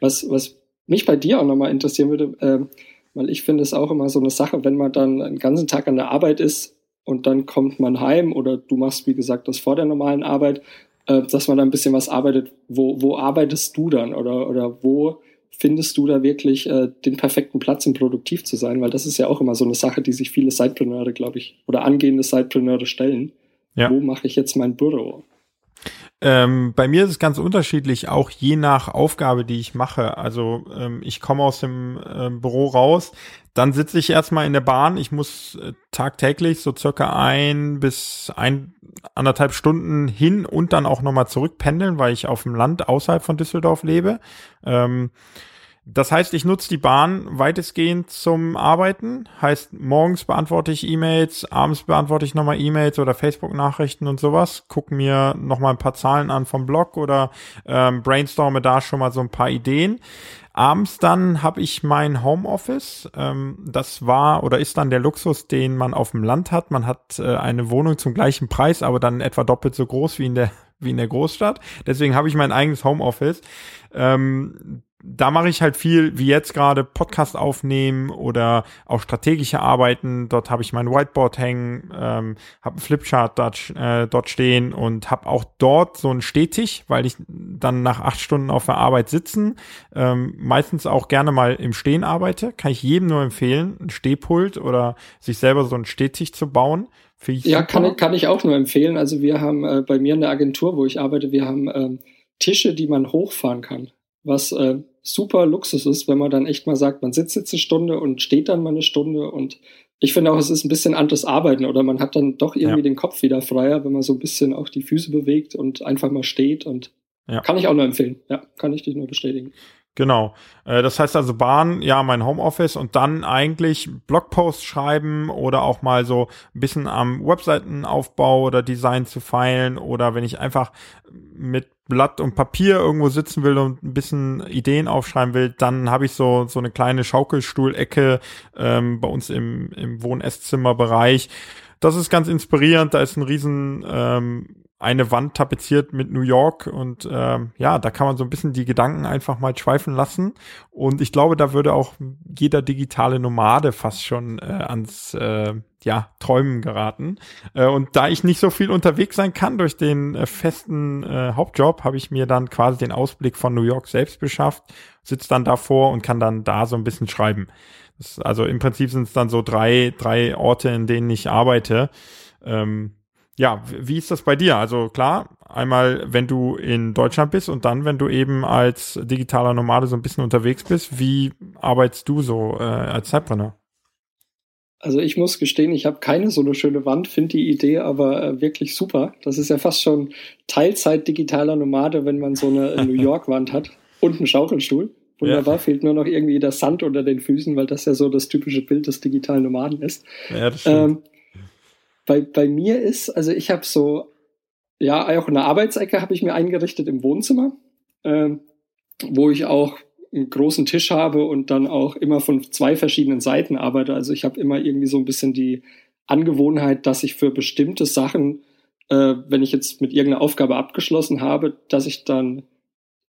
Was, was mich bei dir auch nochmal interessieren würde, äh, weil ich finde es auch immer so eine Sache, wenn man dann einen ganzen Tag an der Arbeit ist und dann kommt man heim oder du machst, wie gesagt, das vor der normalen Arbeit, äh, dass man da ein bisschen was arbeitet. Wo, wo arbeitest du dann oder, oder wo findest du da wirklich äh, den perfekten Platz, um produktiv zu sein? Weil das ist ja auch immer so eine Sache, die sich viele Sidepreneure, glaube ich, oder angehende Sidepreneure stellen. Ja. Wo mache ich jetzt mein Büro? Ähm, bei mir ist es ganz unterschiedlich, auch je nach Aufgabe, die ich mache. Also ähm, ich komme aus dem äh, Büro raus, dann sitze ich erstmal in der Bahn. Ich muss äh, tagtäglich so circa ein bis ein anderthalb Stunden hin und dann auch nochmal zurück pendeln, weil ich auf dem Land außerhalb von Düsseldorf lebe. Ähm, das heißt, ich nutze die Bahn weitestgehend zum Arbeiten. Heißt, morgens beantworte ich E-Mails, abends beantworte ich nochmal E-Mails oder Facebook-Nachrichten und sowas. Guck mir nochmal ein paar Zahlen an vom Blog oder ähm, brainstorme da schon mal so ein paar Ideen. Abends dann habe ich mein Homeoffice. Ähm, das war oder ist dann der Luxus, den man auf dem Land hat. Man hat äh, eine Wohnung zum gleichen Preis, aber dann etwa doppelt so groß wie in der wie in der Großstadt. Deswegen habe ich mein eigenes Homeoffice. Ähm, da mache ich halt viel, wie jetzt gerade Podcast aufnehmen oder auch strategische Arbeiten. Dort habe ich mein Whiteboard hängen, ähm, habe einen Flipchart dort, äh, dort stehen und habe auch dort so einen Stehtisch, weil ich dann nach acht Stunden auf der Arbeit sitzen, ähm, meistens auch gerne mal im Stehen arbeite. Kann ich jedem nur empfehlen, ein Stehpult oder sich selber so einen Stehtisch zu bauen. ja, kann, kann ich auch nur empfehlen. Also wir haben äh, bei mir in der Agentur, wo ich arbeite, wir haben ähm, Tische, die man hochfahren kann was äh, super Luxus ist, wenn man dann echt mal sagt, man sitzt jetzt eine Stunde und steht dann mal eine Stunde und ich finde auch, es ist ein bisschen anderes Arbeiten oder man hat dann doch irgendwie ja. den Kopf wieder freier, wenn man so ein bisschen auch die Füße bewegt und einfach mal steht und ja. kann ich auch nur empfehlen. Ja, kann ich dich nur bestätigen. Genau. Äh, das heißt also Bahn, ja, mein Homeoffice und dann eigentlich Blogposts schreiben oder auch mal so ein bisschen am Webseitenaufbau oder Design zu feilen oder wenn ich einfach mit Blatt und Papier irgendwo sitzen will und ein bisschen Ideen aufschreiben will, dann habe ich so so eine kleine Schaukelstuhlecke ähm, bei uns im, im Wohn-Esszimmerbereich. Das ist ganz inspirierend. Da ist ein riesen ähm, eine Wand tapeziert mit New York und ähm, ja, da kann man so ein bisschen die Gedanken einfach mal schweifen lassen und ich glaube, da würde auch jeder digitale Nomade fast schon äh, ans äh, ja Träumen geraten äh, und da ich nicht so viel unterwegs sein kann durch den äh, festen äh, Hauptjob, habe ich mir dann quasi den Ausblick von New York selbst beschafft, sitze dann davor und kann dann da so ein bisschen schreiben. Das, also im Prinzip sind es dann so drei drei Orte, in denen ich arbeite. Ähm, ja, wie ist das bei dir? Also klar, einmal, wenn du in Deutschland bist und dann, wenn du eben als digitaler Nomade so ein bisschen unterwegs bist, wie arbeitest du so äh, als Zeitbrenner? Also ich muss gestehen, ich habe keine so eine schöne Wand, finde die Idee aber äh, wirklich super. Das ist ja fast schon Teilzeit digitaler Nomade, wenn man so eine New York Wand hat und einen Schaukelstuhl. Wunderbar, ja. fehlt nur noch irgendwie der Sand unter den Füßen, weil das ja so das typische Bild des digitalen Nomaden ist. Ja, das stimmt. Ähm, bei, bei mir ist, also ich habe so, ja, auch eine Arbeitsecke habe ich mir eingerichtet im Wohnzimmer, ähm, wo ich auch einen großen Tisch habe und dann auch immer von zwei verschiedenen Seiten arbeite. Also ich habe immer irgendwie so ein bisschen die Angewohnheit, dass ich für bestimmte Sachen, äh, wenn ich jetzt mit irgendeiner Aufgabe abgeschlossen habe, dass ich dann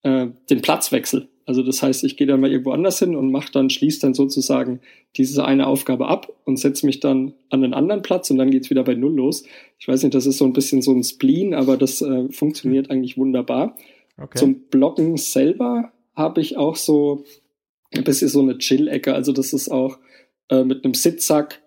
äh, den Platz wechsle. Also das heißt, ich gehe dann mal irgendwo anders hin und mache dann, schließe dann sozusagen diese eine Aufgabe ab und setze mich dann an einen anderen Platz und dann geht's wieder bei Null los. Ich weiß nicht, das ist so ein bisschen so ein Spleen, aber das äh, funktioniert eigentlich wunderbar. Okay. Zum Blocken selber habe ich auch so ein bisschen so eine Chill-Ecke. Also das ist auch äh, mit einem Sitzsack,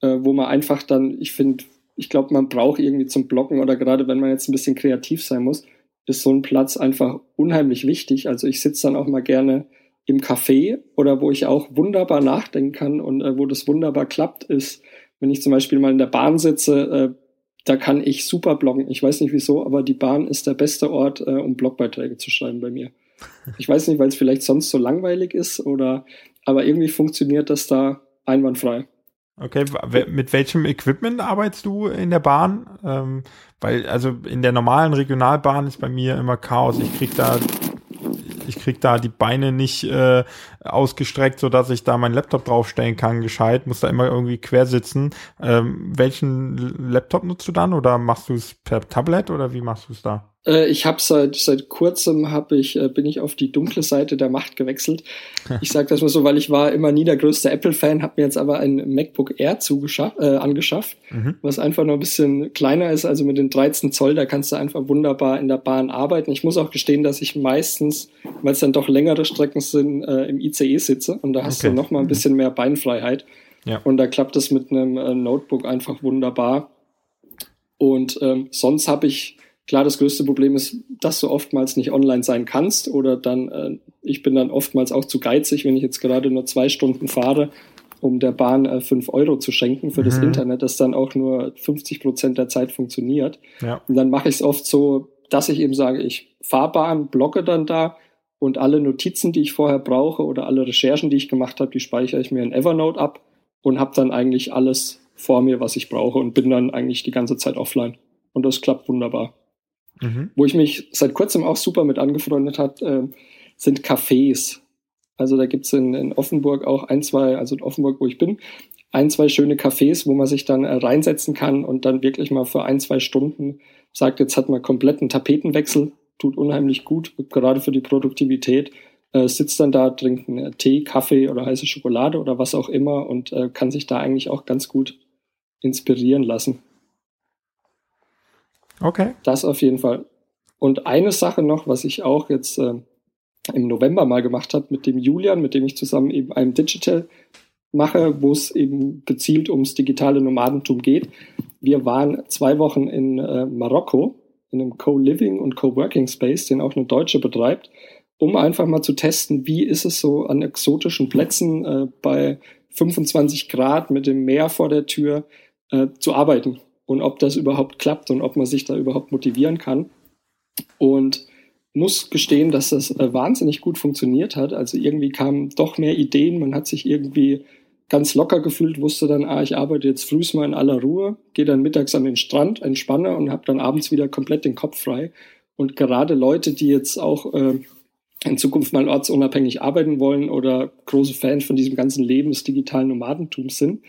äh, wo man einfach dann, ich finde, ich glaube, man braucht irgendwie zum Blocken oder gerade wenn man jetzt ein bisschen kreativ sein muss, ist so ein Platz einfach unheimlich wichtig. Also ich sitze dann auch mal gerne im Café oder wo ich auch wunderbar nachdenken kann und äh, wo das wunderbar klappt, ist, wenn ich zum Beispiel mal in der Bahn sitze, äh, da kann ich super bloggen. Ich weiß nicht wieso, aber die Bahn ist der beste Ort, äh, um Blogbeiträge zu schreiben bei mir. Ich weiß nicht, weil es vielleicht sonst so langweilig ist oder, aber irgendwie funktioniert das da einwandfrei. Okay, mit welchem Equipment arbeitest du in der Bahn? Ähm, weil, also in der normalen Regionalbahn ist bei mir immer Chaos. Ich krieg da, ich krieg da die Beine nicht äh, ausgestreckt, so dass ich da meinen Laptop draufstellen kann, gescheit. Muss da immer irgendwie quer sitzen. Ähm, welchen Laptop nutzt du dann oder machst du es per Tablet oder wie machst du es da? Äh, ich habe seit seit kurzem hab ich äh, bin ich auf die dunkle Seite der Macht gewechselt. Ich sage das mal so, weil ich war immer nie der größte Apple-Fan, habe mir jetzt aber ein MacBook Air äh, angeschafft, mhm. was einfach nur ein bisschen kleiner ist. Also mit den 13 Zoll, da kannst du einfach wunderbar in der Bahn arbeiten. Ich muss auch gestehen, dass ich meistens, weil es dann doch längere Strecken sind, äh, im ICE sitze und da hast okay. du noch mal ein mhm. bisschen mehr Beinfreiheit. Ja. Und da klappt es mit einem äh, Notebook einfach wunderbar. Und ähm, sonst habe ich Klar, das größte Problem ist, dass du oftmals nicht online sein kannst oder dann, äh, ich bin dann oftmals auch zu geizig, wenn ich jetzt gerade nur zwei Stunden fahre, um der Bahn äh, fünf Euro zu schenken für mhm. das Internet, das dann auch nur 50 Prozent der Zeit funktioniert. Ja. Und dann mache ich es oft so, dass ich eben sage, ich fahre Bahn, blocke dann da und alle Notizen, die ich vorher brauche oder alle Recherchen, die ich gemacht habe, die speichere ich mir in Evernote ab und habe dann eigentlich alles vor mir, was ich brauche und bin dann eigentlich die ganze Zeit offline. Und das klappt wunderbar. Mhm. Wo ich mich seit kurzem auch super mit angefreundet hat, äh, sind Cafés. Also da gibt's in, in Offenburg auch ein, zwei, also in Offenburg, wo ich bin, ein, zwei schöne Cafés, wo man sich dann äh, reinsetzen kann und dann wirklich mal für ein, zwei Stunden sagt, jetzt hat man kompletten Tapetenwechsel, tut unheimlich gut, gerade für die Produktivität, äh, sitzt dann da, trinkt einen Tee, Kaffee oder heiße Schokolade oder was auch immer und äh, kann sich da eigentlich auch ganz gut inspirieren lassen. Okay. Das auf jeden Fall. Und eine Sache noch, was ich auch jetzt äh, im November mal gemacht habe mit dem Julian, mit dem ich zusammen eben ein Digital mache, wo es eben gezielt ums digitale Nomadentum geht. Wir waren zwei Wochen in äh, Marokko in einem Co-Living und Co-Working Space, den auch eine Deutsche betreibt, um einfach mal zu testen, wie ist es so an exotischen Plätzen äh, bei 25 Grad mit dem Meer vor der Tür äh, zu arbeiten und ob das überhaupt klappt und ob man sich da überhaupt motivieren kann. Und muss gestehen, dass das äh, wahnsinnig gut funktioniert hat. Also irgendwie kamen doch mehr Ideen, man hat sich irgendwie ganz locker gefühlt, wusste dann, ah, ich arbeite jetzt frühs mal in aller Ruhe, gehe dann mittags an den Strand, entspanne und habe dann abends wieder komplett den Kopf frei. Und gerade Leute, die jetzt auch äh, in Zukunft mal ortsunabhängig arbeiten wollen oder große Fans von diesem ganzen Leben des digitalen Nomadentums sind,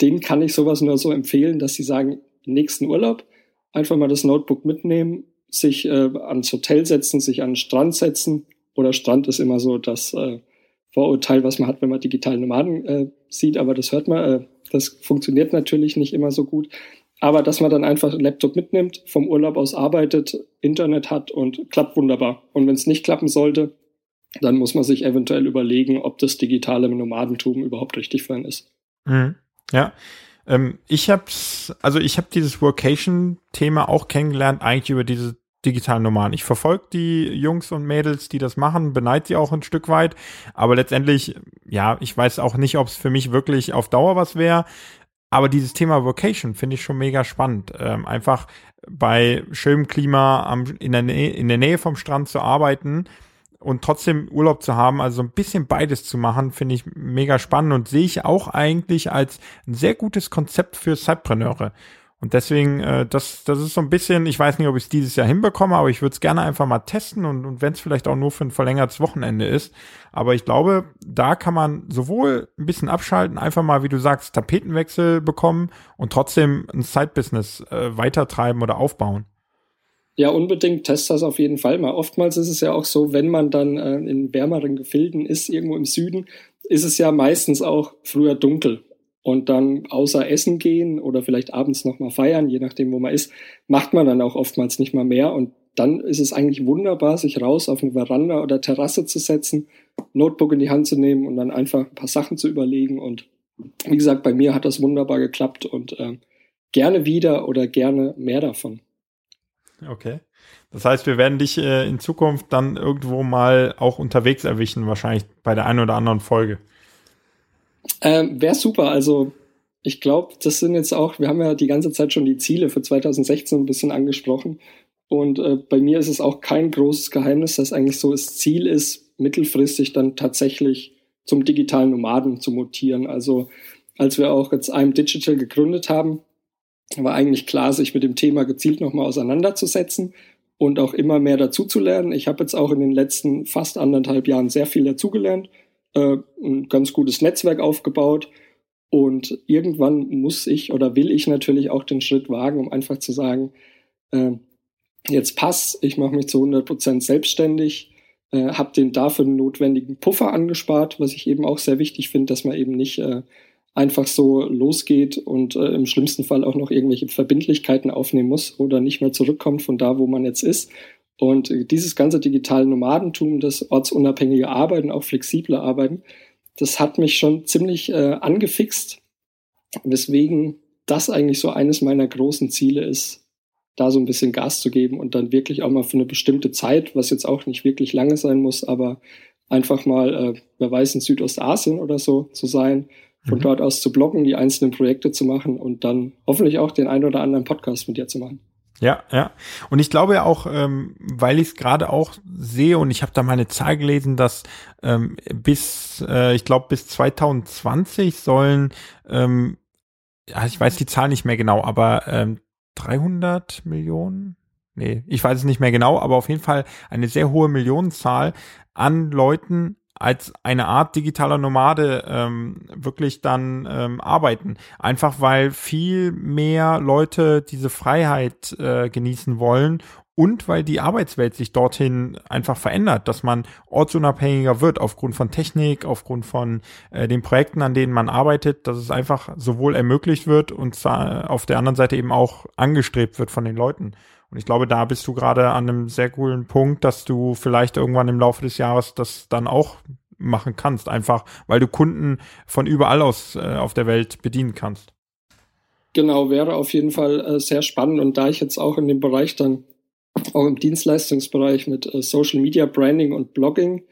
denen kann ich sowas nur so empfehlen, dass sie sagen, nächsten Urlaub einfach mal das Notebook mitnehmen, sich äh, ans Hotel setzen, sich an den Strand setzen. Oder Strand ist immer so das äh, Vorurteil, was man hat, wenn man digitale Nomaden äh, sieht, aber das hört man, äh, das funktioniert natürlich nicht immer so gut. Aber dass man dann einfach einen Laptop mitnimmt, vom Urlaub aus arbeitet, Internet hat und klappt wunderbar. Und wenn es nicht klappen sollte, dann muss man sich eventuell überlegen, ob das digitale Nomadentum überhaupt richtig für einen ist. Mhm. Ja. Ähm, ich hab's, also ich habe dieses Workation-Thema auch kennengelernt, eigentlich über diese digitalen Nomaden. Ich verfolge die Jungs und Mädels, die das machen, beneid sie auch ein Stück weit, aber letztendlich, ja, ich weiß auch nicht, ob es für mich wirklich auf Dauer was wäre. Aber dieses Thema Vocation finde ich schon mega spannend. Ähm, einfach bei schönem Klima am, in, der Nähe, in der Nähe vom Strand zu arbeiten und trotzdem Urlaub zu haben, also ein bisschen beides zu machen, finde ich mega spannend und sehe ich auch eigentlich als ein sehr gutes Konzept für Zeitpreneure. Und deswegen, äh, das, das ist so ein bisschen, ich weiß nicht, ob ich es dieses Jahr hinbekomme, aber ich würde es gerne einfach mal testen und, und wenn es vielleicht auch nur für ein verlängertes Wochenende ist. Aber ich glaube, da kann man sowohl ein bisschen abschalten, einfach mal, wie du sagst, Tapetenwechsel bekommen und trotzdem ein Side-Business äh, weitertreiben oder aufbauen. Ja, unbedingt test das auf jeden Fall mal. Oftmals ist es ja auch so, wenn man dann äh, in wärmeren Gefilden ist, irgendwo im Süden, ist es ja meistens auch früher dunkel. Und dann außer Essen gehen oder vielleicht abends nochmal feiern, je nachdem, wo man ist, macht man dann auch oftmals nicht mal mehr. Und dann ist es eigentlich wunderbar, sich raus auf eine Veranda oder Terrasse zu setzen, Notebook in die Hand zu nehmen und dann einfach ein paar Sachen zu überlegen. Und wie gesagt, bei mir hat das wunderbar geklappt und äh, gerne wieder oder gerne mehr davon. Okay. Das heißt, wir werden dich äh, in Zukunft dann irgendwo mal auch unterwegs erwischen, wahrscheinlich bei der einen oder anderen Folge. Ähm, Wäre super. Also ich glaube, das sind jetzt auch, wir haben ja die ganze Zeit schon die Ziele für 2016 ein bisschen angesprochen. Und äh, bei mir ist es auch kein großes Geheimnis, dass eigentlich so das Ziel ist, mittelfristig dann tatsächlich zum digitalen Nomaden zu mutieren. Also als wir auch jetzt einem Digital gegründet haben, war eigentlich klar, sich mit dem Thema gezielt nochmal auseinanderzusetzen und auch immer mehr dazuzulernen. Ich habe jetzt auch in den letzten fast anderthalb Jahren sehr viel dazugelernt, äh, ein ganz gutes Netzwerk aufgebaut und irgendwann muss ich oder will ich natürlich auch den Schritt wagen, um einfach zu sagen, äh, jetzt pass, ich mache mich zu 100 Prozent selbstständig, äh, habe den dafür notwendigen Puffer angespart, was ich eben auch sehr wichtig finde, dass man eben nicht äh, einfach so losgeht und äh, im schlimmsten Fall auch noch irgendwelche Verbindlichkeiten aufnehmen muss oder nicht mehr zurückkommt von da, wo man jetzt ist. Und dieses ganze digitale Nomadentum, das ortsunabhängige Arbeiten, auch flexible Arbeiten, das hat mich schon ziemlich äh, angefixt, weswegen das eigentlich so eines meiner großen Ziele ist, da so ein bisschen Gas zu geben und dann wirklich auch mal für eine bestimmte Zeit, was jetzt auch nicht wirklich lange sein muss, aber einfach mal, äh, wer weiß, in Südostasien oder so zu sein von mhm. dort aus zu bloggen, die einzelnen Projekte zu machen und dann hoffentlich auch den ein oder anderen Podcast mit dir zu machen. Ja, ja. Und ich glaube ja auch, ähm, weil ich es gerade auch sehe und ich habe da mal eine Zahl gelesen, dass ähm, bis, äh, ich glaube, bis 2020 sollen, ähm, ja, ich weiß die Zahl nicht mehr genau, aber ähm, 300 Millionen? Nee, ich weiß es nicht mehr genau, aber auf jeden Fall eine sehr hohe Millionenzahl an Leuten als eine Art digitaler Nomade ähm, wirklich dann ähm, arbeiten. Einfach weil viel mehr Leute diese Freiheit äh, genießen wollen und weil die Arbeitswelt sich dorthin einfach verändert, dass man ortsunabhängiger wird aufgrund von Technik, aufgrund von äh, den Projekten, an denen man arbeitet, dass es einfach sowohl ermöglicht wird und auf der anderen Seite eben auch angestrebt wird von den Leuten. Und ich glaube, da bist du gerade an einem sehr coolen Punkt, dass du vielleicht irgendwann im Laufe des Jahres das dann auch machen kannst, einfach weil du Kunden von überall aus äh, auf der Welt bedienen kannst. Genau, wäre auf jeden Fall äh, sehr spannend. Und da ich jetzt auch in dem Bereich dann, auch im Dienstleistungsbereich mit äh, Social Media Branding und Blogging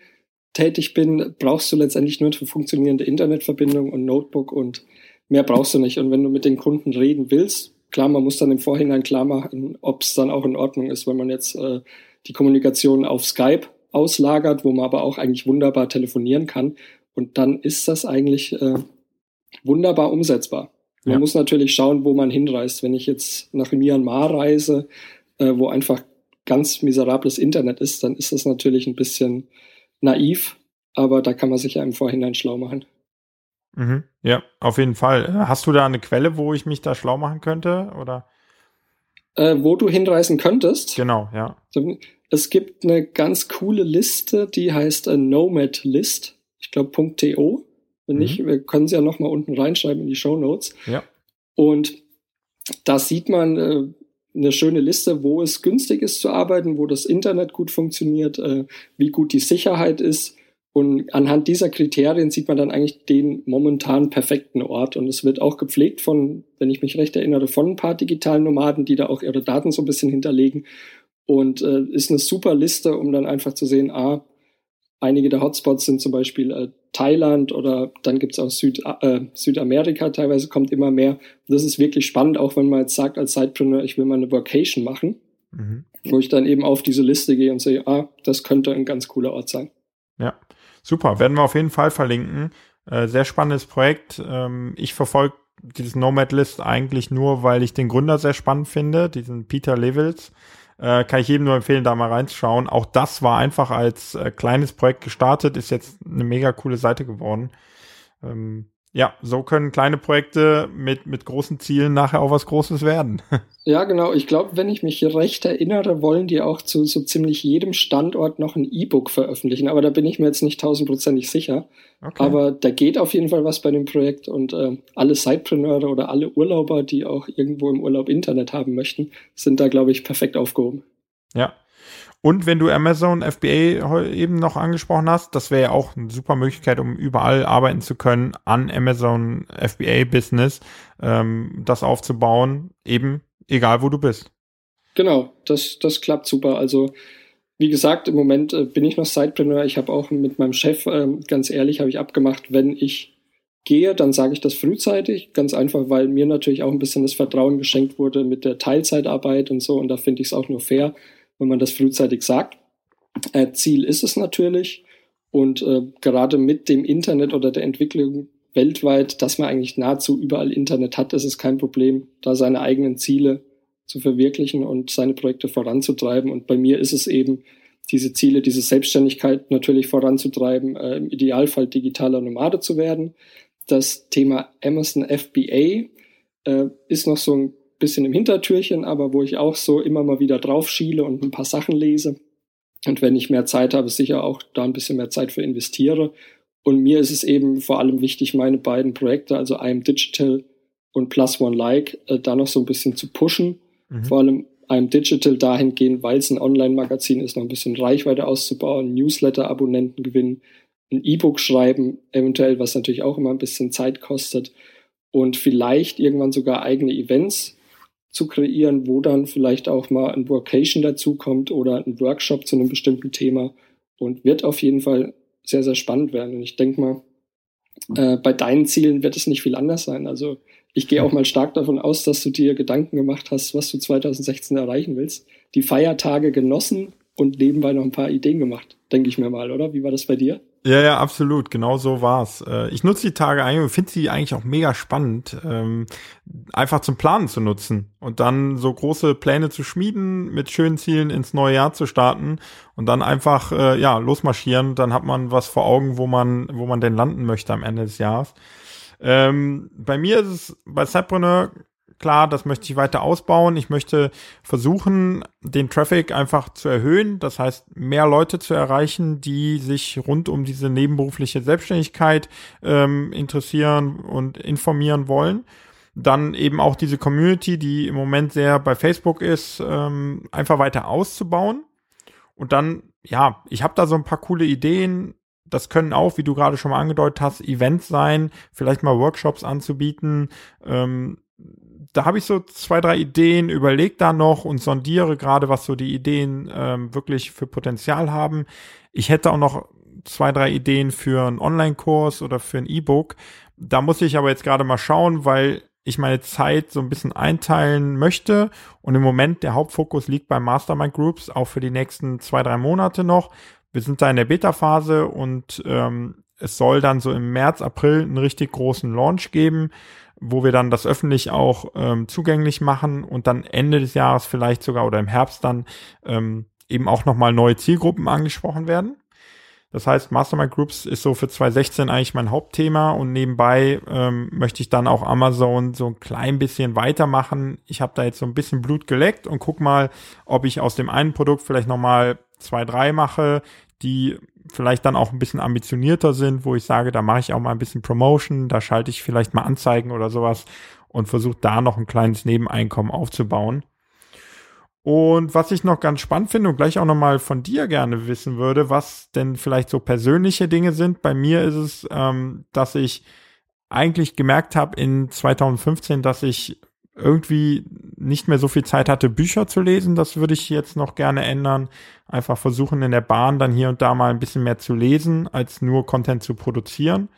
tätig bin, brauchst du letztendlich nur eine funktionierende Internetverbindung und Notebook und mehr brauchst du nicht. Und wenn du mit den Kunden reden willst, Klar, man muss dann im Vorhinein klar machen, ob es dann auch in Ordnung ist, wenn man jetzt äh, die Kommunikation auf Skype auslagert, wo man aber auch eigentlich wunderbar telefonieren kann. Und dann ist das eigentlich äh, wunderbar umsetzbar. Man ja. muss natürlich schauen, wo man hinreist. Wenn ich jetzt nach Myanmar reise, äh, wo einfach ganz miserables Internet ist, dann ist das natürlich ein bisschen naiv, aber da kann man sich ja im Vorhinein schlau machen. Mhm. Ja, auf jeden Fall. Hast du da eine Quelle, wo ich mich da schlau machen könnte? Oder? Äh, wo du hinreisen könntest? Genau, ja. Es gibt eine ganz coole Liste, die heißt äh, Nomad List. Ich glaube .to. Wenn mhm. nicht, wir können sie ja noch mal unten reinschreiben in die Show Notes. Ja. Und da sieht man äh, eine schöne Liste, wo es günstig ist zu arbeiten, wo das Internet gut funktioniert, äh, wie gut die Sicherheit ist. Und anhand dieser Kriterien sieht man dann eigentlich den momentan perfekten Ort. Und es wird auch gepflegt von, wenn ich mich recht erinnere, von ein paar digitalen Nomaden, die da auch ihre Daten so ein bisschen hinterlegen. Und äh, ist eine super Liste, um dann einfach zu sehen, ah, einige der Hotspots sind zum Beispiel äh, Thailand oder dann gibt's auch Süd, äh, Südamerika, teilweise kommt immer mehr. Das ist wirklich spannend, auch wenn man jetzt sagt als Sidepreneur, ich will mal eine Vacation machen, mhm. wo ich dann eben auf diese Liste gehe und sehe, ah, das könnte ein ganz cooler Ort sein. Ja, super, werden wir auf jeden Fall verlinken. Äh, sehr spannendes Projekt. Ähm, ich verfolge dieses Nomad List eigentlich nur, weil ich den Gründer sehr spannend finde, diesen Peter Levels. Äh, kann ich jedem nur empfehlen, da mal reinzuschauen. Auch das war einfach als äh, kleines Projekt gestartet, ist jetzt eine mega coole Seite geworden. Ähm, ja, so können kleine Projekte mit, mit großen Zielen nachher auch was Großes werden. Ja, genau. Ich glaube, wenn ich mich recht erinnere, wollen die auch zu so ziemlich jedem Standort noch ein E-Book veröffentlichen. Aber da bin ich mir jetzt nicht tausendprozentig sicher. Okay. Aber da geht auf jeden Fall was bei dem Projekt und äh, alle Sidepreneure oder alle Urlauber, die auch irgendwo im Urlaub Internet haben möchten, sind da, glaube ich, perfekt aufgehoben. Ja, und wenn du Amazon FBA eben noch angesprochen hast, das wäre ja auch eine super Möglichkeit, um überall arbeiten zu können an Amazon FBA Business, ähm, das aufzubauen, eben egal wo du bist. Genau, das, das klappt super. Also wie gesagt, im Moment äh, bin ich noch Sidepreneur. Ich habe auch mit meinem Chef, äh, ganz ehrlich, habe ich abgemacht, wenn ich gehe, dann sage ich das frühzeitig. Ganz einfach, weil mir natürlich auch ein bisschen das Vertrauen geschenkt wurde mit der Teilzeitarbeit und so. Und da finde ich es auch nur fair, wenn man das frühzeitig sagt. Äh, Ziel ist es natürlich. Und äh, gerade mit dem Internet oder der Entwicklung weltweit, dass man eigentlich nahezu überall Internet hat, ist es kein Problem, da seine eigenen Ziele zu verwirklichen und seine Projekte voranzutreiben. Und bei mir ist es eben, diese Ziele, diese Selbstständigkeit natürlich voranzutreiben, äh, im Idealfall digitaler Nomade zu werden. Das Thema Amazon FBA äh, ist noch so ein bisschen im Hintertürchen, aber wo ich auch so immer mal wieder drauf schiele und ein paar Sachen lese. Und wenn ich mehr Zeit habe, sicher auch da ein bisschen mehr Zeit für investiere. Und mir ist es eben vor allem wichtig, meine beiden Projekte, also IM Digital und Plus One Like, äh, da noch so ein bisschen zu pushen. Mhm. Vor allem IM Digital dahingehend, weil es ein Online-Magazin ist, noch ein bisschen Reichweite auszubauen, Newsletter-Abonnenten gewinnen, ein E-Book schreiben, eventuell, was natürlich auch immer ein bisschen Zeit kostet und vielleicht irgendwann sogar eigene Events zu kreieren, wo dann vielleicht auch mal ein Workation dazukommt oder ein Workshop zu einem bestimmten Thema und wird auf jeden Fall sehr, sehr spannend werden. Und ich denke mal, äh, bei deinen Zielen wird es nicht viel anders sein. Also ich gehe auch mal stark davon aus, dass du dir Gedanken gemacht hast, was du 2016 erreichen willst. Die Feiertage genossen und nebenbei noch ein paar Ideen gemacht, denke ich mir mal, oder? Wie war das bei dir? Ja, ja, absolut. Genau so war's. Äh, ich nutze die Tage eigentlich und finde sie eigentlich auch mega spannend, ähm, einfach zum Planen zu nutzen und dann so große Pläne zu schmieden, mit schönen Zielen ins neue Jahr zu starten und dann einfach äh, ja losmarschieren. Dann hat man was vor Augen, wo man wo man denn landen möchte am Ende des Jahres. Ähm, bei mir ist es bei Cypreneur klar, das möchte ich weiter ausbauen. Ich möchte versuchen, den Traffic einfach zu erhöhen. Das heißt, mehr Leute zu erreichen, die sich rund um diese nebenberufliche Selbstständigkeit ähm, interessieren und informieren wollen. Dann eben auch diese Community, die im Moment sehr bei Facebook ist, ähm, einfach weiter auszubauen. Und dann, ja, ich habe da so ein paar coole Ideen. Das können auch, wie du gerade schon mal angedeutet hast, Events sein, vielleicht mal Workshops anzubieten. Ähm, da habe ich so zwei, drei Ideen, überlege da noch und sondiere gerade, was so die Ideen ähm, wirklich für Potenzial haben. Ich hätte auch noch zwei, drei Ideen für einen Online-Kurs oder für ein E-Book. Da muss ich aber jetzt gerade mal schauen, weil ich meine Zeit so ein bisschen einteilen möchte. Und im Moment der Hauptfokus liegt bei Mastermind Groups, auch für die nächsten zwei, drei Monate noch. Wir sind da in der Beta-Phase und ähm, es soll dann so im März, April einen richtig großen Launch geben. Wo wir dann das öffentlich auch ähm, zugänglich machen und dann Ende des Jahres vielleicht sogar oder im Herbst dann ähm, eben auch nochmal neue Zielgruppen angesprochen werden. Das heißt, Mastermind Groups ist so für 2016 eigentlich mein Hauptthema und nebenbei ähm, möchte ich dann auch Amazon so ein klein bisschen weitermachen. Ich habe da jetzt so ein bisschen Blut geleckt und guck mal, ob ich aus dem einen Produkt vielleicht nochmal zwei, drei mache, die vielleicht dann auch ein bisschen ambitionierter sind, wo ich sage, da mache ich auch mal ein bisschen Promotion, da schalte ich vielleicht mal Anzeigen oder sowas und versuche da noch ein kleines Nebeneinkommen aufzubauen. Und was ich noch ganz spannend finde und gleich auch nochmal von dir gerne wissen würde, was denn vielleicht so persönliche Dinge sind. Bei mir ist es, ähm, dass ich eigentlich gemerkt habe in 2015, dass ich irgendwie nicht mehr so viel Zeit hatte, Bücher zu lesen. Das würde ich jetzt noch gerne ändern. Einfach versuchen, in der Bahn dann hier und da mal ein bisschen mehr zu lesen, als nur Content zu produzieren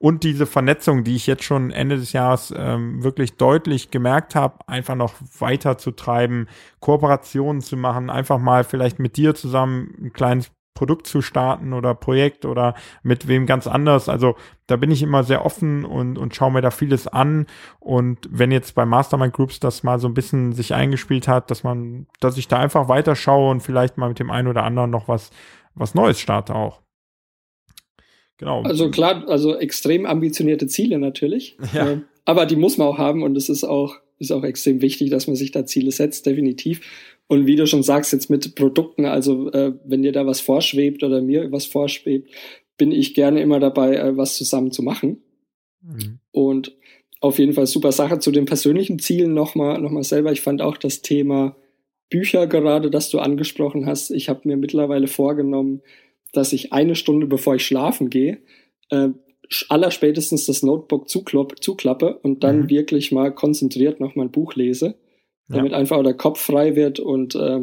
und diese Vernetzung, die ich jetzt schon Ende des Jahres ähm, wirklich deutlich gemerkt habe, einfach noch weiter zu treiben, Kooperationen zu machen, einfach mal vielleicht mit dir zusammen ein kleines Produkt zu starten oder Projekt oder mit wem ganz anders. Also da bin ich immer sehr offen und, und schaue mir da vieles an. Und wenn jetzt bei Mastermind Groups das mal so ein bisschen sich eingespielt hat, dass man, dass ich da einfach weiterschaue und vielleicht mal mit dem einen oder anderen noch was, was Neues starte auch. Genau. Also klar, also extrem ambitionierte Ziele natürlich. Ja. Äh, aber die muss man auch haben und es ist auch, ist auch extrem wichtig, dass man sich da Ziele setzt, definitiv. Und wie du schon sagst, jetzt mit Produkten, also äh, wenn dir da was vorschwebt oder mir was vorschwebt, bin ich gerne immer dabei, äh, was zusammen zu machen. Mhm. Und auf jeden Fall super Sache zu den persönlichen Zielen nochmal noch mal selber. Ich fand auch das Thema Bücher gerade, das du angesprochen hast. Ich habe mir mittlerweile vorgenommen, dass ich eine Stunde bevor ich schlafen gehe, äh, allerspätestens das Notebook zuklapp, zuklappe und dann mhm. wirklich mal konzentriert noch mal ein Buch lese, damit ja. einfach der Kopf frei wird und äh,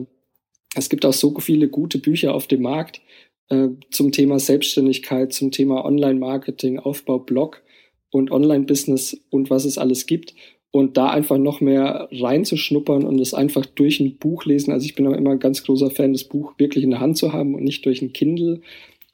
es gibt auch so viele gute Bücher auf dem Markt äh, zum Thema Selbstständigkeit, zum Thema Online-Marketing, Aufbau, Blog und Online-Business und was es alles gibt und da einfach noch mehr reinzuschnuppern und es einfach durch ein Buch lesen. Also ich bin auch immer ein ganz großer Fan, das Buch wirklich in der Hand zu haben und nicht durch ein Kindle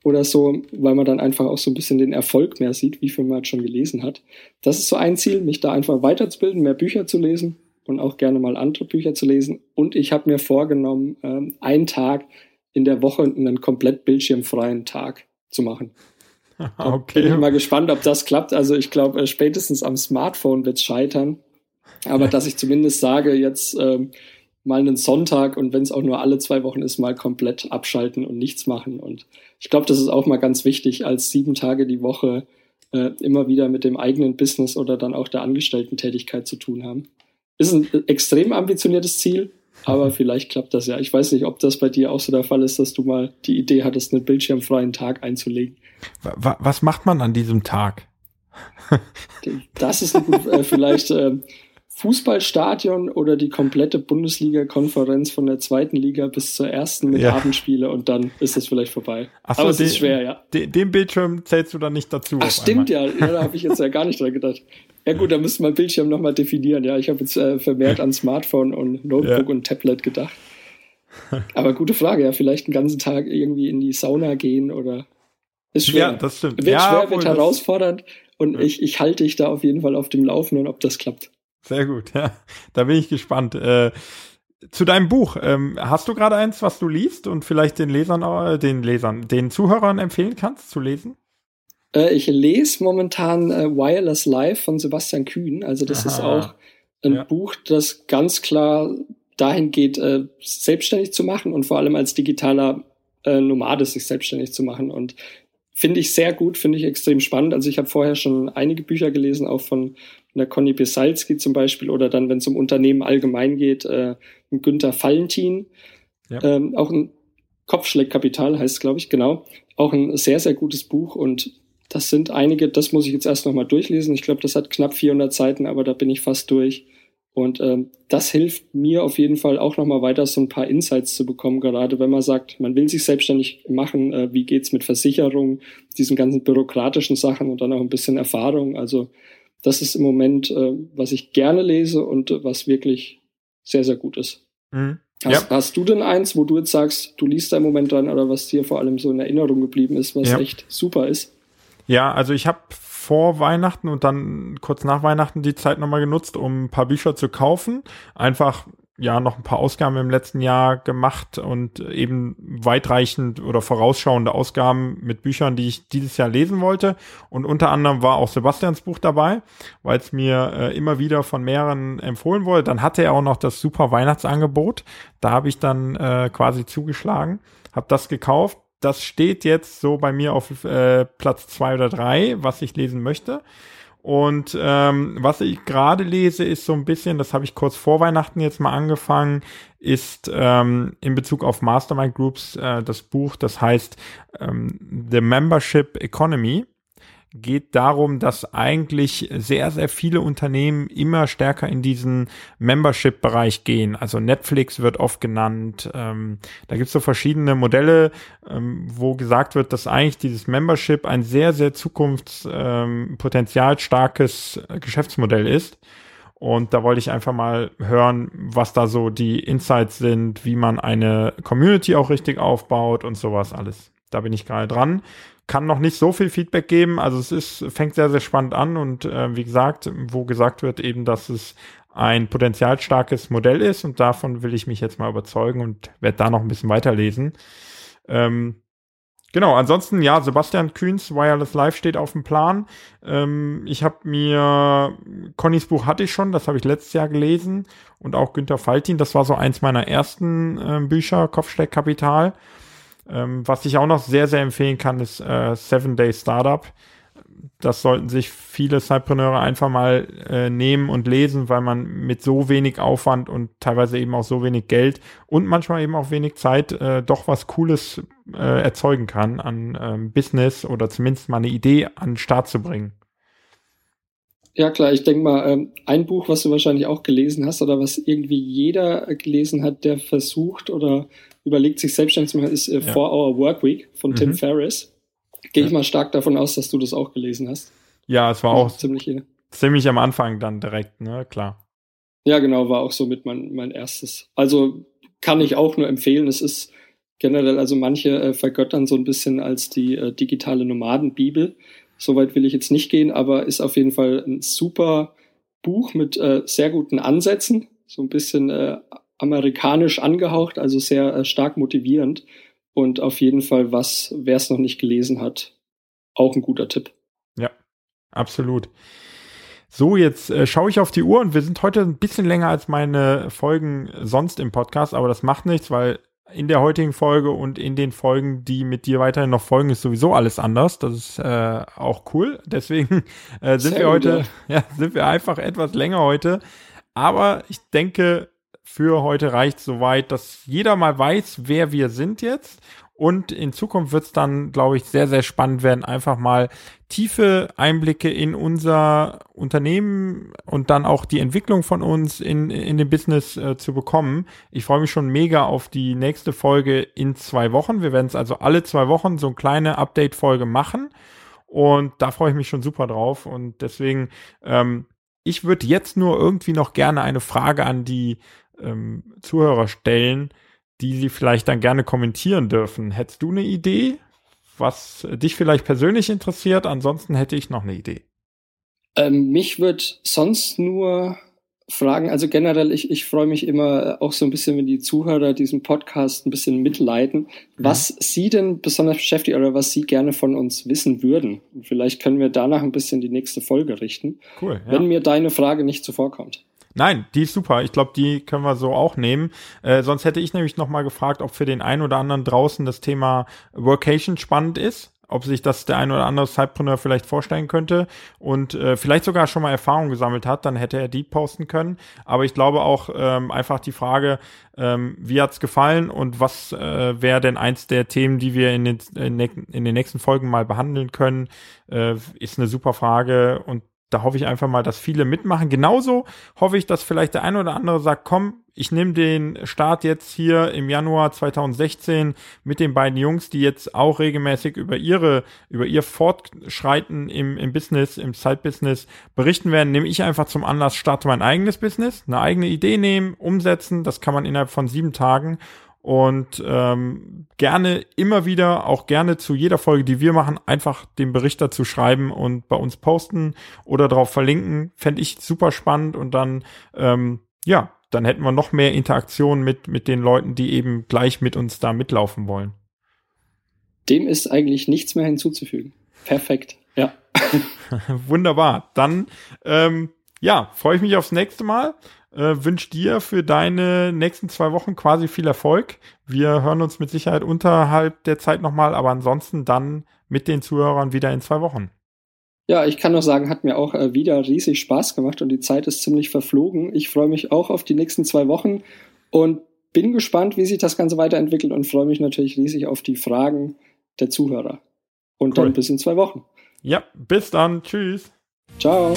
oder so, weil man dann einfach auch so ein bisschen den Erfolg mehr sieht, wie viel man halt schon gelesen hat. Das ist so ein Ziel, mich da einfach weiterzubilden, mehr Bücher zu lesen und auch gerne mal andere Bücher zu lesen. Und ich habe mir vorgenommen, ähm, einen Tag in der Woche einen komplett bildschirmfreien Tag zu machen. Okay. Bin ich mal gespannt, ob das klappt. Also ich glaube, äh, spätestens am Smartphone wird es scheitern. Aber dass ich zumindest sage, jetzt ähm, mal einen Sonntag und wenn es auch nur alle zwei Wochen ist, mal komplett abschalten und nichts machen. Und ich glaube, das ist auch mal ganz wichtig, als sieben Tage die Woche äh, immer wieder mit dem eigenen Business oder dann auch der Angestellten-Tätigkeit zu tun haben. Ist ein extrem ambitioniertes Ziel, aber vielleicht klappt das ja. Ich weiß nicht, ob das bei dir auch so der Fall ist, dass du mal die Idee hattest, einen bildschirmfreien Tag einzulegen. Was macht man an diesem Tag? Das ist äh, vielleicht äh, Fußballstadion oder die komplette Bundesliga-Konferenz von der zweiten Liga bis zur ersten mit ja. Abendspiele und dann ist es vielleicht vorbei. Ach so, Aber es den, ist schwer, ja. Den, den, Bildschirm zählst du dann nicht dazu. Ach, stimmt einmal. ja. ja. Da habe ich jetzt ja gar nicht dran gedacht. Ja gut, da müsste man Bildschirm nochmal definieren. Ja, ich habe jetzt äh, vermehrt an Smartphone und Notebook ja. und Tablet gedacht. Aber gute Frage, ja, vielleicht einen ganzen Tag irgendwie in die Sauna gehen oder ist schwer. Ja, das stimmt. Wird ja, schwer, wird herausfordernd und ja. ich, ich halte dich da auf jeden Fall auf dem Laufenden, ob das klappt. Sehr gut, ja. Da bin ich gespannt. Äh, zu deinem Buch. Ähm, hast du gerade eins, was du liest und vielleicht den Lesern, äh, den Lesern, den Zuhörern empfehlen kannst zu lesen? Äh, ich lese momentan äh, Wireless Life von Sebastian Kühn. Also das Aha. ist auch ein ja. Buch, das ganz klar dahin geht, äh, selbstständig zu machen und vor allem als digitaler äh, Nomade sich selbstständig zu machen. Und finde ich sehr gut, finde ich extrem spannend. Also ich habe vorher schon einige Bücher gelesen, auch von der Conny Pesalski zum Beispiel oder dann, wenn es um Unternehmen allgemein geht, äh, Günther Valentin. Ja. Ähm, auch ein Kopfschlägkapital heißt glaube ich, genau. Auch ein sehr, sehr gutes Buch und das sind einige, das muss ich jetzt erst nochmal durchlesen. Ich glaube, das hat knapp 400 Seiten, aber da bin ich fast durch. Und ähm, das hilft mir auf jeden Fall auch nochmal weiter, so ein paar Insights zu bekommen, gerade wenn man sagt, man will sich selbstständig machen, äh, wie geht's mit Versicherungen, diesen ganzen bürokratischen Sachen und dann auch ein bisschen Erfahrung. Also das ist im Moment, äh, was ich gerne lese und äh, was wirklich sehr, sehr gut ist. Mhm. Hast, ja. hast, du denn eins, wo du jetzt sagst, du liest da im Moment dran oder was dir vor allem so in Erinnerung geblieben ist, was ja. echt super ist? Ja, also ich habe vor Weihnachten und dann kurz nach Weihnachten die Zeit nochmal genutzt, um ein paar Bücher zu kaufen. Einfach ja noch ein paar Ausgaben im letzten Jahr gemacht und eben weitreichend oder vorausschauende Ausgaben mit Büchern, die ich dieses Jahr lesen wollte. Und unter anderem war auch Sebastians Buch dabei, weil es mir äh, immer wieder von mehreren empfohlen wurde. Dann hatte er auch noch das super Weihnachtsangebot. Da habe ich dann äh, quasi zugeschlagen, habe das gekauft. Das steht jetzt so bei mir auf äh, Platz zwei oder drei, was ich lesen möchte. Und ähm, was ich gerade lese, ist so ein bisschen, das habe ich kurz vor Weihnachten jetzt mal angefangen, ist ähm, in Bezug auf Mastermind Groups äh, das Buch, das heißt ähm, The Membership Economy geht darum, dass eigentlich sehr, sehr viele Unternehmen immer stärker in diesen Membership-Bereich gehen. Also Netflix wird oft genannt. Ähm, da gibt es so verschiedene Modelle, ähm, wo gesagt wird, dass eigentlich dieses Membership ein sehr, sehr zukunftspotenzialstarkes ähm, Geschäftsmodell ist. Und da wollte ich einfach mal hören, was da so die Insights sind, wie man eine Community auch richtig aufbaut und sowas alles. Da bin ich gerade dran kann noch nicht so viel Feedback geben. Also es ist, fängt sehr, sehr spannend an und äh, wie gesagt, wo gesagt wird eben, dass es ein potenzialstarkes Modell ist und davon will ich mich jetzt mal überzeugen und werde da noch ein bisschen weiterlesen. Ähm, Genau, ansonsten, ja, Sebastian Kühns Wireless Live steht auf dem Plan. Ähm, ich habe mir, Connys Buch hatte ich schon, das habe ich letztes Jahr gelesen. Und auch Günter Faltin, das war so eins meiner ersten äh, Bücher, Kopfsteckkapital. Ähm, was ich auch noch sehr, sehr empfehlen kann, ist äh, Seven Day Startup. Das sollten sich viele Cypreneure einfach mal äh, nehmen und lesen, weil man mit so wenig Aufwand und teilweise eben auch so wenig Geld und manchmal eben auch wenig Zeit äh, doch was Cooles äh, erzeugen kann an ähm, Business oder zumindest mal eine Idee an den Start zu bringen. Ja, klar, ich denke mal, ähm, ein Buch, was du wahrscheinlich auch gelesen hast oder was irgendwie jeder gelesen hat, der versucht oder überlegt, sich selbstständig zu machen, ist äh, ja. Four Hour Work Week von mhm. Tim Ferriss. Gehe ich mal stark davon aus, dass du das auch gelesen hast. Ja, es war auch ziemlich, ziemlich am Anfang dann direkt, ne, klar. Ja, genau, war auch so mit mein, mein erstes. Also kann ich auch nur empfehlen. Es ist generell, also manche äh, vergöttern so ein bisschen als die äh, digitale Nomadenbibel. Soweit will ich jetzt nicht gehen, aber ist auf jeden Fall ein super Buch mit äh, sehr guten Ansätzen. So ein bisschen äh, amerikanisch angehaucht, also sehr äh, stark motivierend. Und auf jeden Fall, was, wer es noch nicht gelesen hat, auch ein guter Tipp. Ja, absolut. So, jetzt äh, schaue ich auf die Uhr und wir sind heute ein bisschen länger als meine Folgen sonst im Podcast, aber das macht nichts, weil in der heutigen Folge und in den Folgen, die mit dir weiterhin noch folgen, ist sowieso alles anders. Das ist äh, auch cool. Deswegen äh, sind Sehr wir heute, ja, sind wir einfach etwas länger heute. Aber ich denke, für heute reicht soweit, dass jeder mal weiß, wer wir sind jetzt. Und in Zukunft wird es dann, glaube ich, sehr, sehr spannend werden, einfach mal tiefe Einblicke in unser Unternehmen und dann auch die Entwicklung von uns in, in dem Business äh, zu bekommen. Ich freue mich schon mega auf die nächste Folge in zwei Wochen. Wir werden es also alle zwei Wochen so eine kleine Update-Folge machen. Und da freue ich mich schon super drauf. Und deswegen, ähm, ich würde jetzt nur irgendwie noch gerne eine Frage an die ähm, Zuhörer stellen, die sie vielleicht dann gerne kommentieren dürfen. Hättest du eine Idee, was dich vielleicht persönlich interessiert? Ansonsten hätte ich noch eine Idee. Ähm, mich wird sonst nur fragen, also generell, ich, ich freue mich immer auch so ein bisschen, wenn die Zuhörer diesen Podcast ein bisschen mitleiten, mhm. was sie denn besonders beschäftigt oder was sie gerne von uns wissen würden. Und vielleicht können wir danach ein bisschen die nächste Folge richten, cool, ja. wenn mir deine Frage nicht zuvorkommt. Nein, die ist super. Ich glaube, die können wir so auch nehmen. Äh, sonst hätte ich nämlich noch mal gefragt, ob für den einen oder anderen draußen das Thema Workation spannend ist ob sich das der ein oder andere Sidepreneur vielleicht vorstellen könnte und äh, vielleicht sogar schon mal Erfahrung gesammelt hat, dann hätte er die posten können. Aber ich glaube auch ähm, einfach die Frage, ähm, wie hat's gefallen und was äh, wäre denn eins der Themen, die wir in den, in den nächsten Folgen mal behandeln können, äh, ist eine super Frage und da hoffe ich einfach mal, dass viele mitmachen. Genauso hoffe ich, dass vielleicht der eine oder andere sagt, komm, ich nehme den Start jetzt hier im Januar 2016 mit den beiden Jungs, die jetzt auch regelmäßig über ihre, über ihr Fortschreiten im, im Business, im Side-Business berichten werden, nehme ich einfach zum Anlass, starte mein eigenes Business, eine eigene Idee nehmen, umsetzen. Das kann man innerhalb von sieben Tagen Und ähm, gerne immer wieder, auch gerne zu jeder Folge, die wir machen, einfach den Bericht dazu schreiben und bei uns posten oder darauf verlinken. Fände ich super spannend und dann, ähm, ja, dann hätten wir noch mehr Interaktion mit, mit den Leuten, die eben gleich mit uns da mitlaufen wollen. Dem ist eigentlich nichts mehr hinzuzufügen. Perfekt, ja. Wunderbar. Dann, ähm, ja, freue ich mich aufs nächste Mal äh, wünsche dir für deine nächsten zwei Wochen quasi viel Erfolg. Wir hören uns mit Sicherheit unterhalb der Zeit nochmal, aber ansonsten dann mit den Zuhörern wieder in zwei Wochen. Ja, ich kann nur sagen, hat mir auch äh, wieder riesig Spaß gemacht und die Zeit ist ziemlich verflogen. Ich freue mich auch auf die nächsten zwei Wochen und bin gespannt, wie sich das Ganze weiterentwickelt und freue mich natürlich riesig auf die Fragen der Zuhörer. Und cool. dann bis in zwei Wochen. Ja, bis dann. Tschüss. Ciao.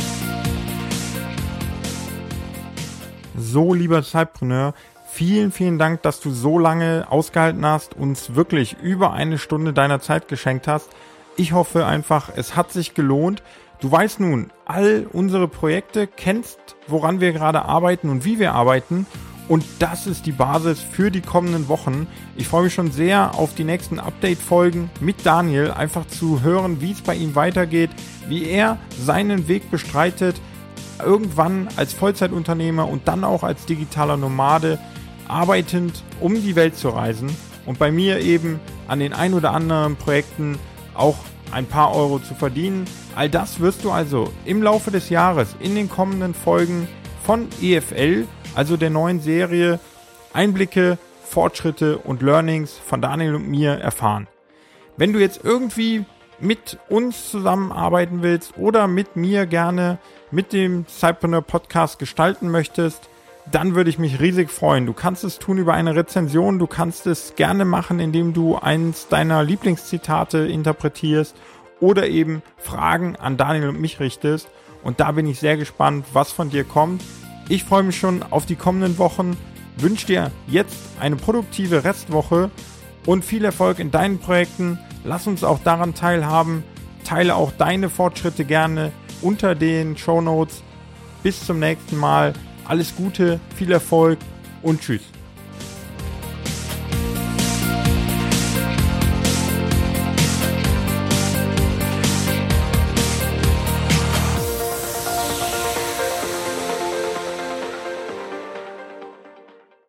So, lieber Zeitpreneur, vielen, vielen Dank, dass du so lange ausgehalten hast, uns wirklich über eine Stunde deiner Zeit geschenkt hast. Ich hoffe einfach, es hat sich gelohnt. Du weißt nun all unsere Projekte, kennst, woran wir gerade arbeiten und wie wir arbeiten. Und das ist die Basis für die kommenden Wochen. Ich freue mich schon sehr auf die nächsten Update-Folgen mit Daniel, einfach zu hören, wie es bei ihm weitergeht, wie er seinen Weg bestreitet, irgendwann als Vollzeitunternehmer und dann auch als digitaler Nomade arbeitend um die Welt zu reisen und bei mir eben an den ein oder anderen Projekten auch ein paar Euro zu verdienen. All das wirst du also im Laufe des Jahres in den kommenden Folgen von EFL, also der neuen Serie, Einblicke, Fortschritte und Learnings von Daniel und mir erfahren. Wenn du jetzt irgendwie mit uns zusammenarbeiten willst oder mit mir gerne mit dem Cypreneur Podcast gestalten möchtest, dann würde ich mich riesig freuen. Du kannst es tun über eine Rezension, du kannst es gerne machen, indem du eins deiner Lieblingszitate interpretierst oder eben Fragen an Daniel und mich richtest. Und da bin ich sehr gespannt, was von dir kommt. Ich freue mich schon auf die kommenden Wochen, wünsche dir jetzt eine produktive Restwoche und viel Erfolg in deinen Projekten. Lass uns auch daran teilhaben. Teile auch deine Fortschritte gerne unter den Show Notes. Bis zum nächsten Mal. Alles Gute, viel Erfolg und tschüss.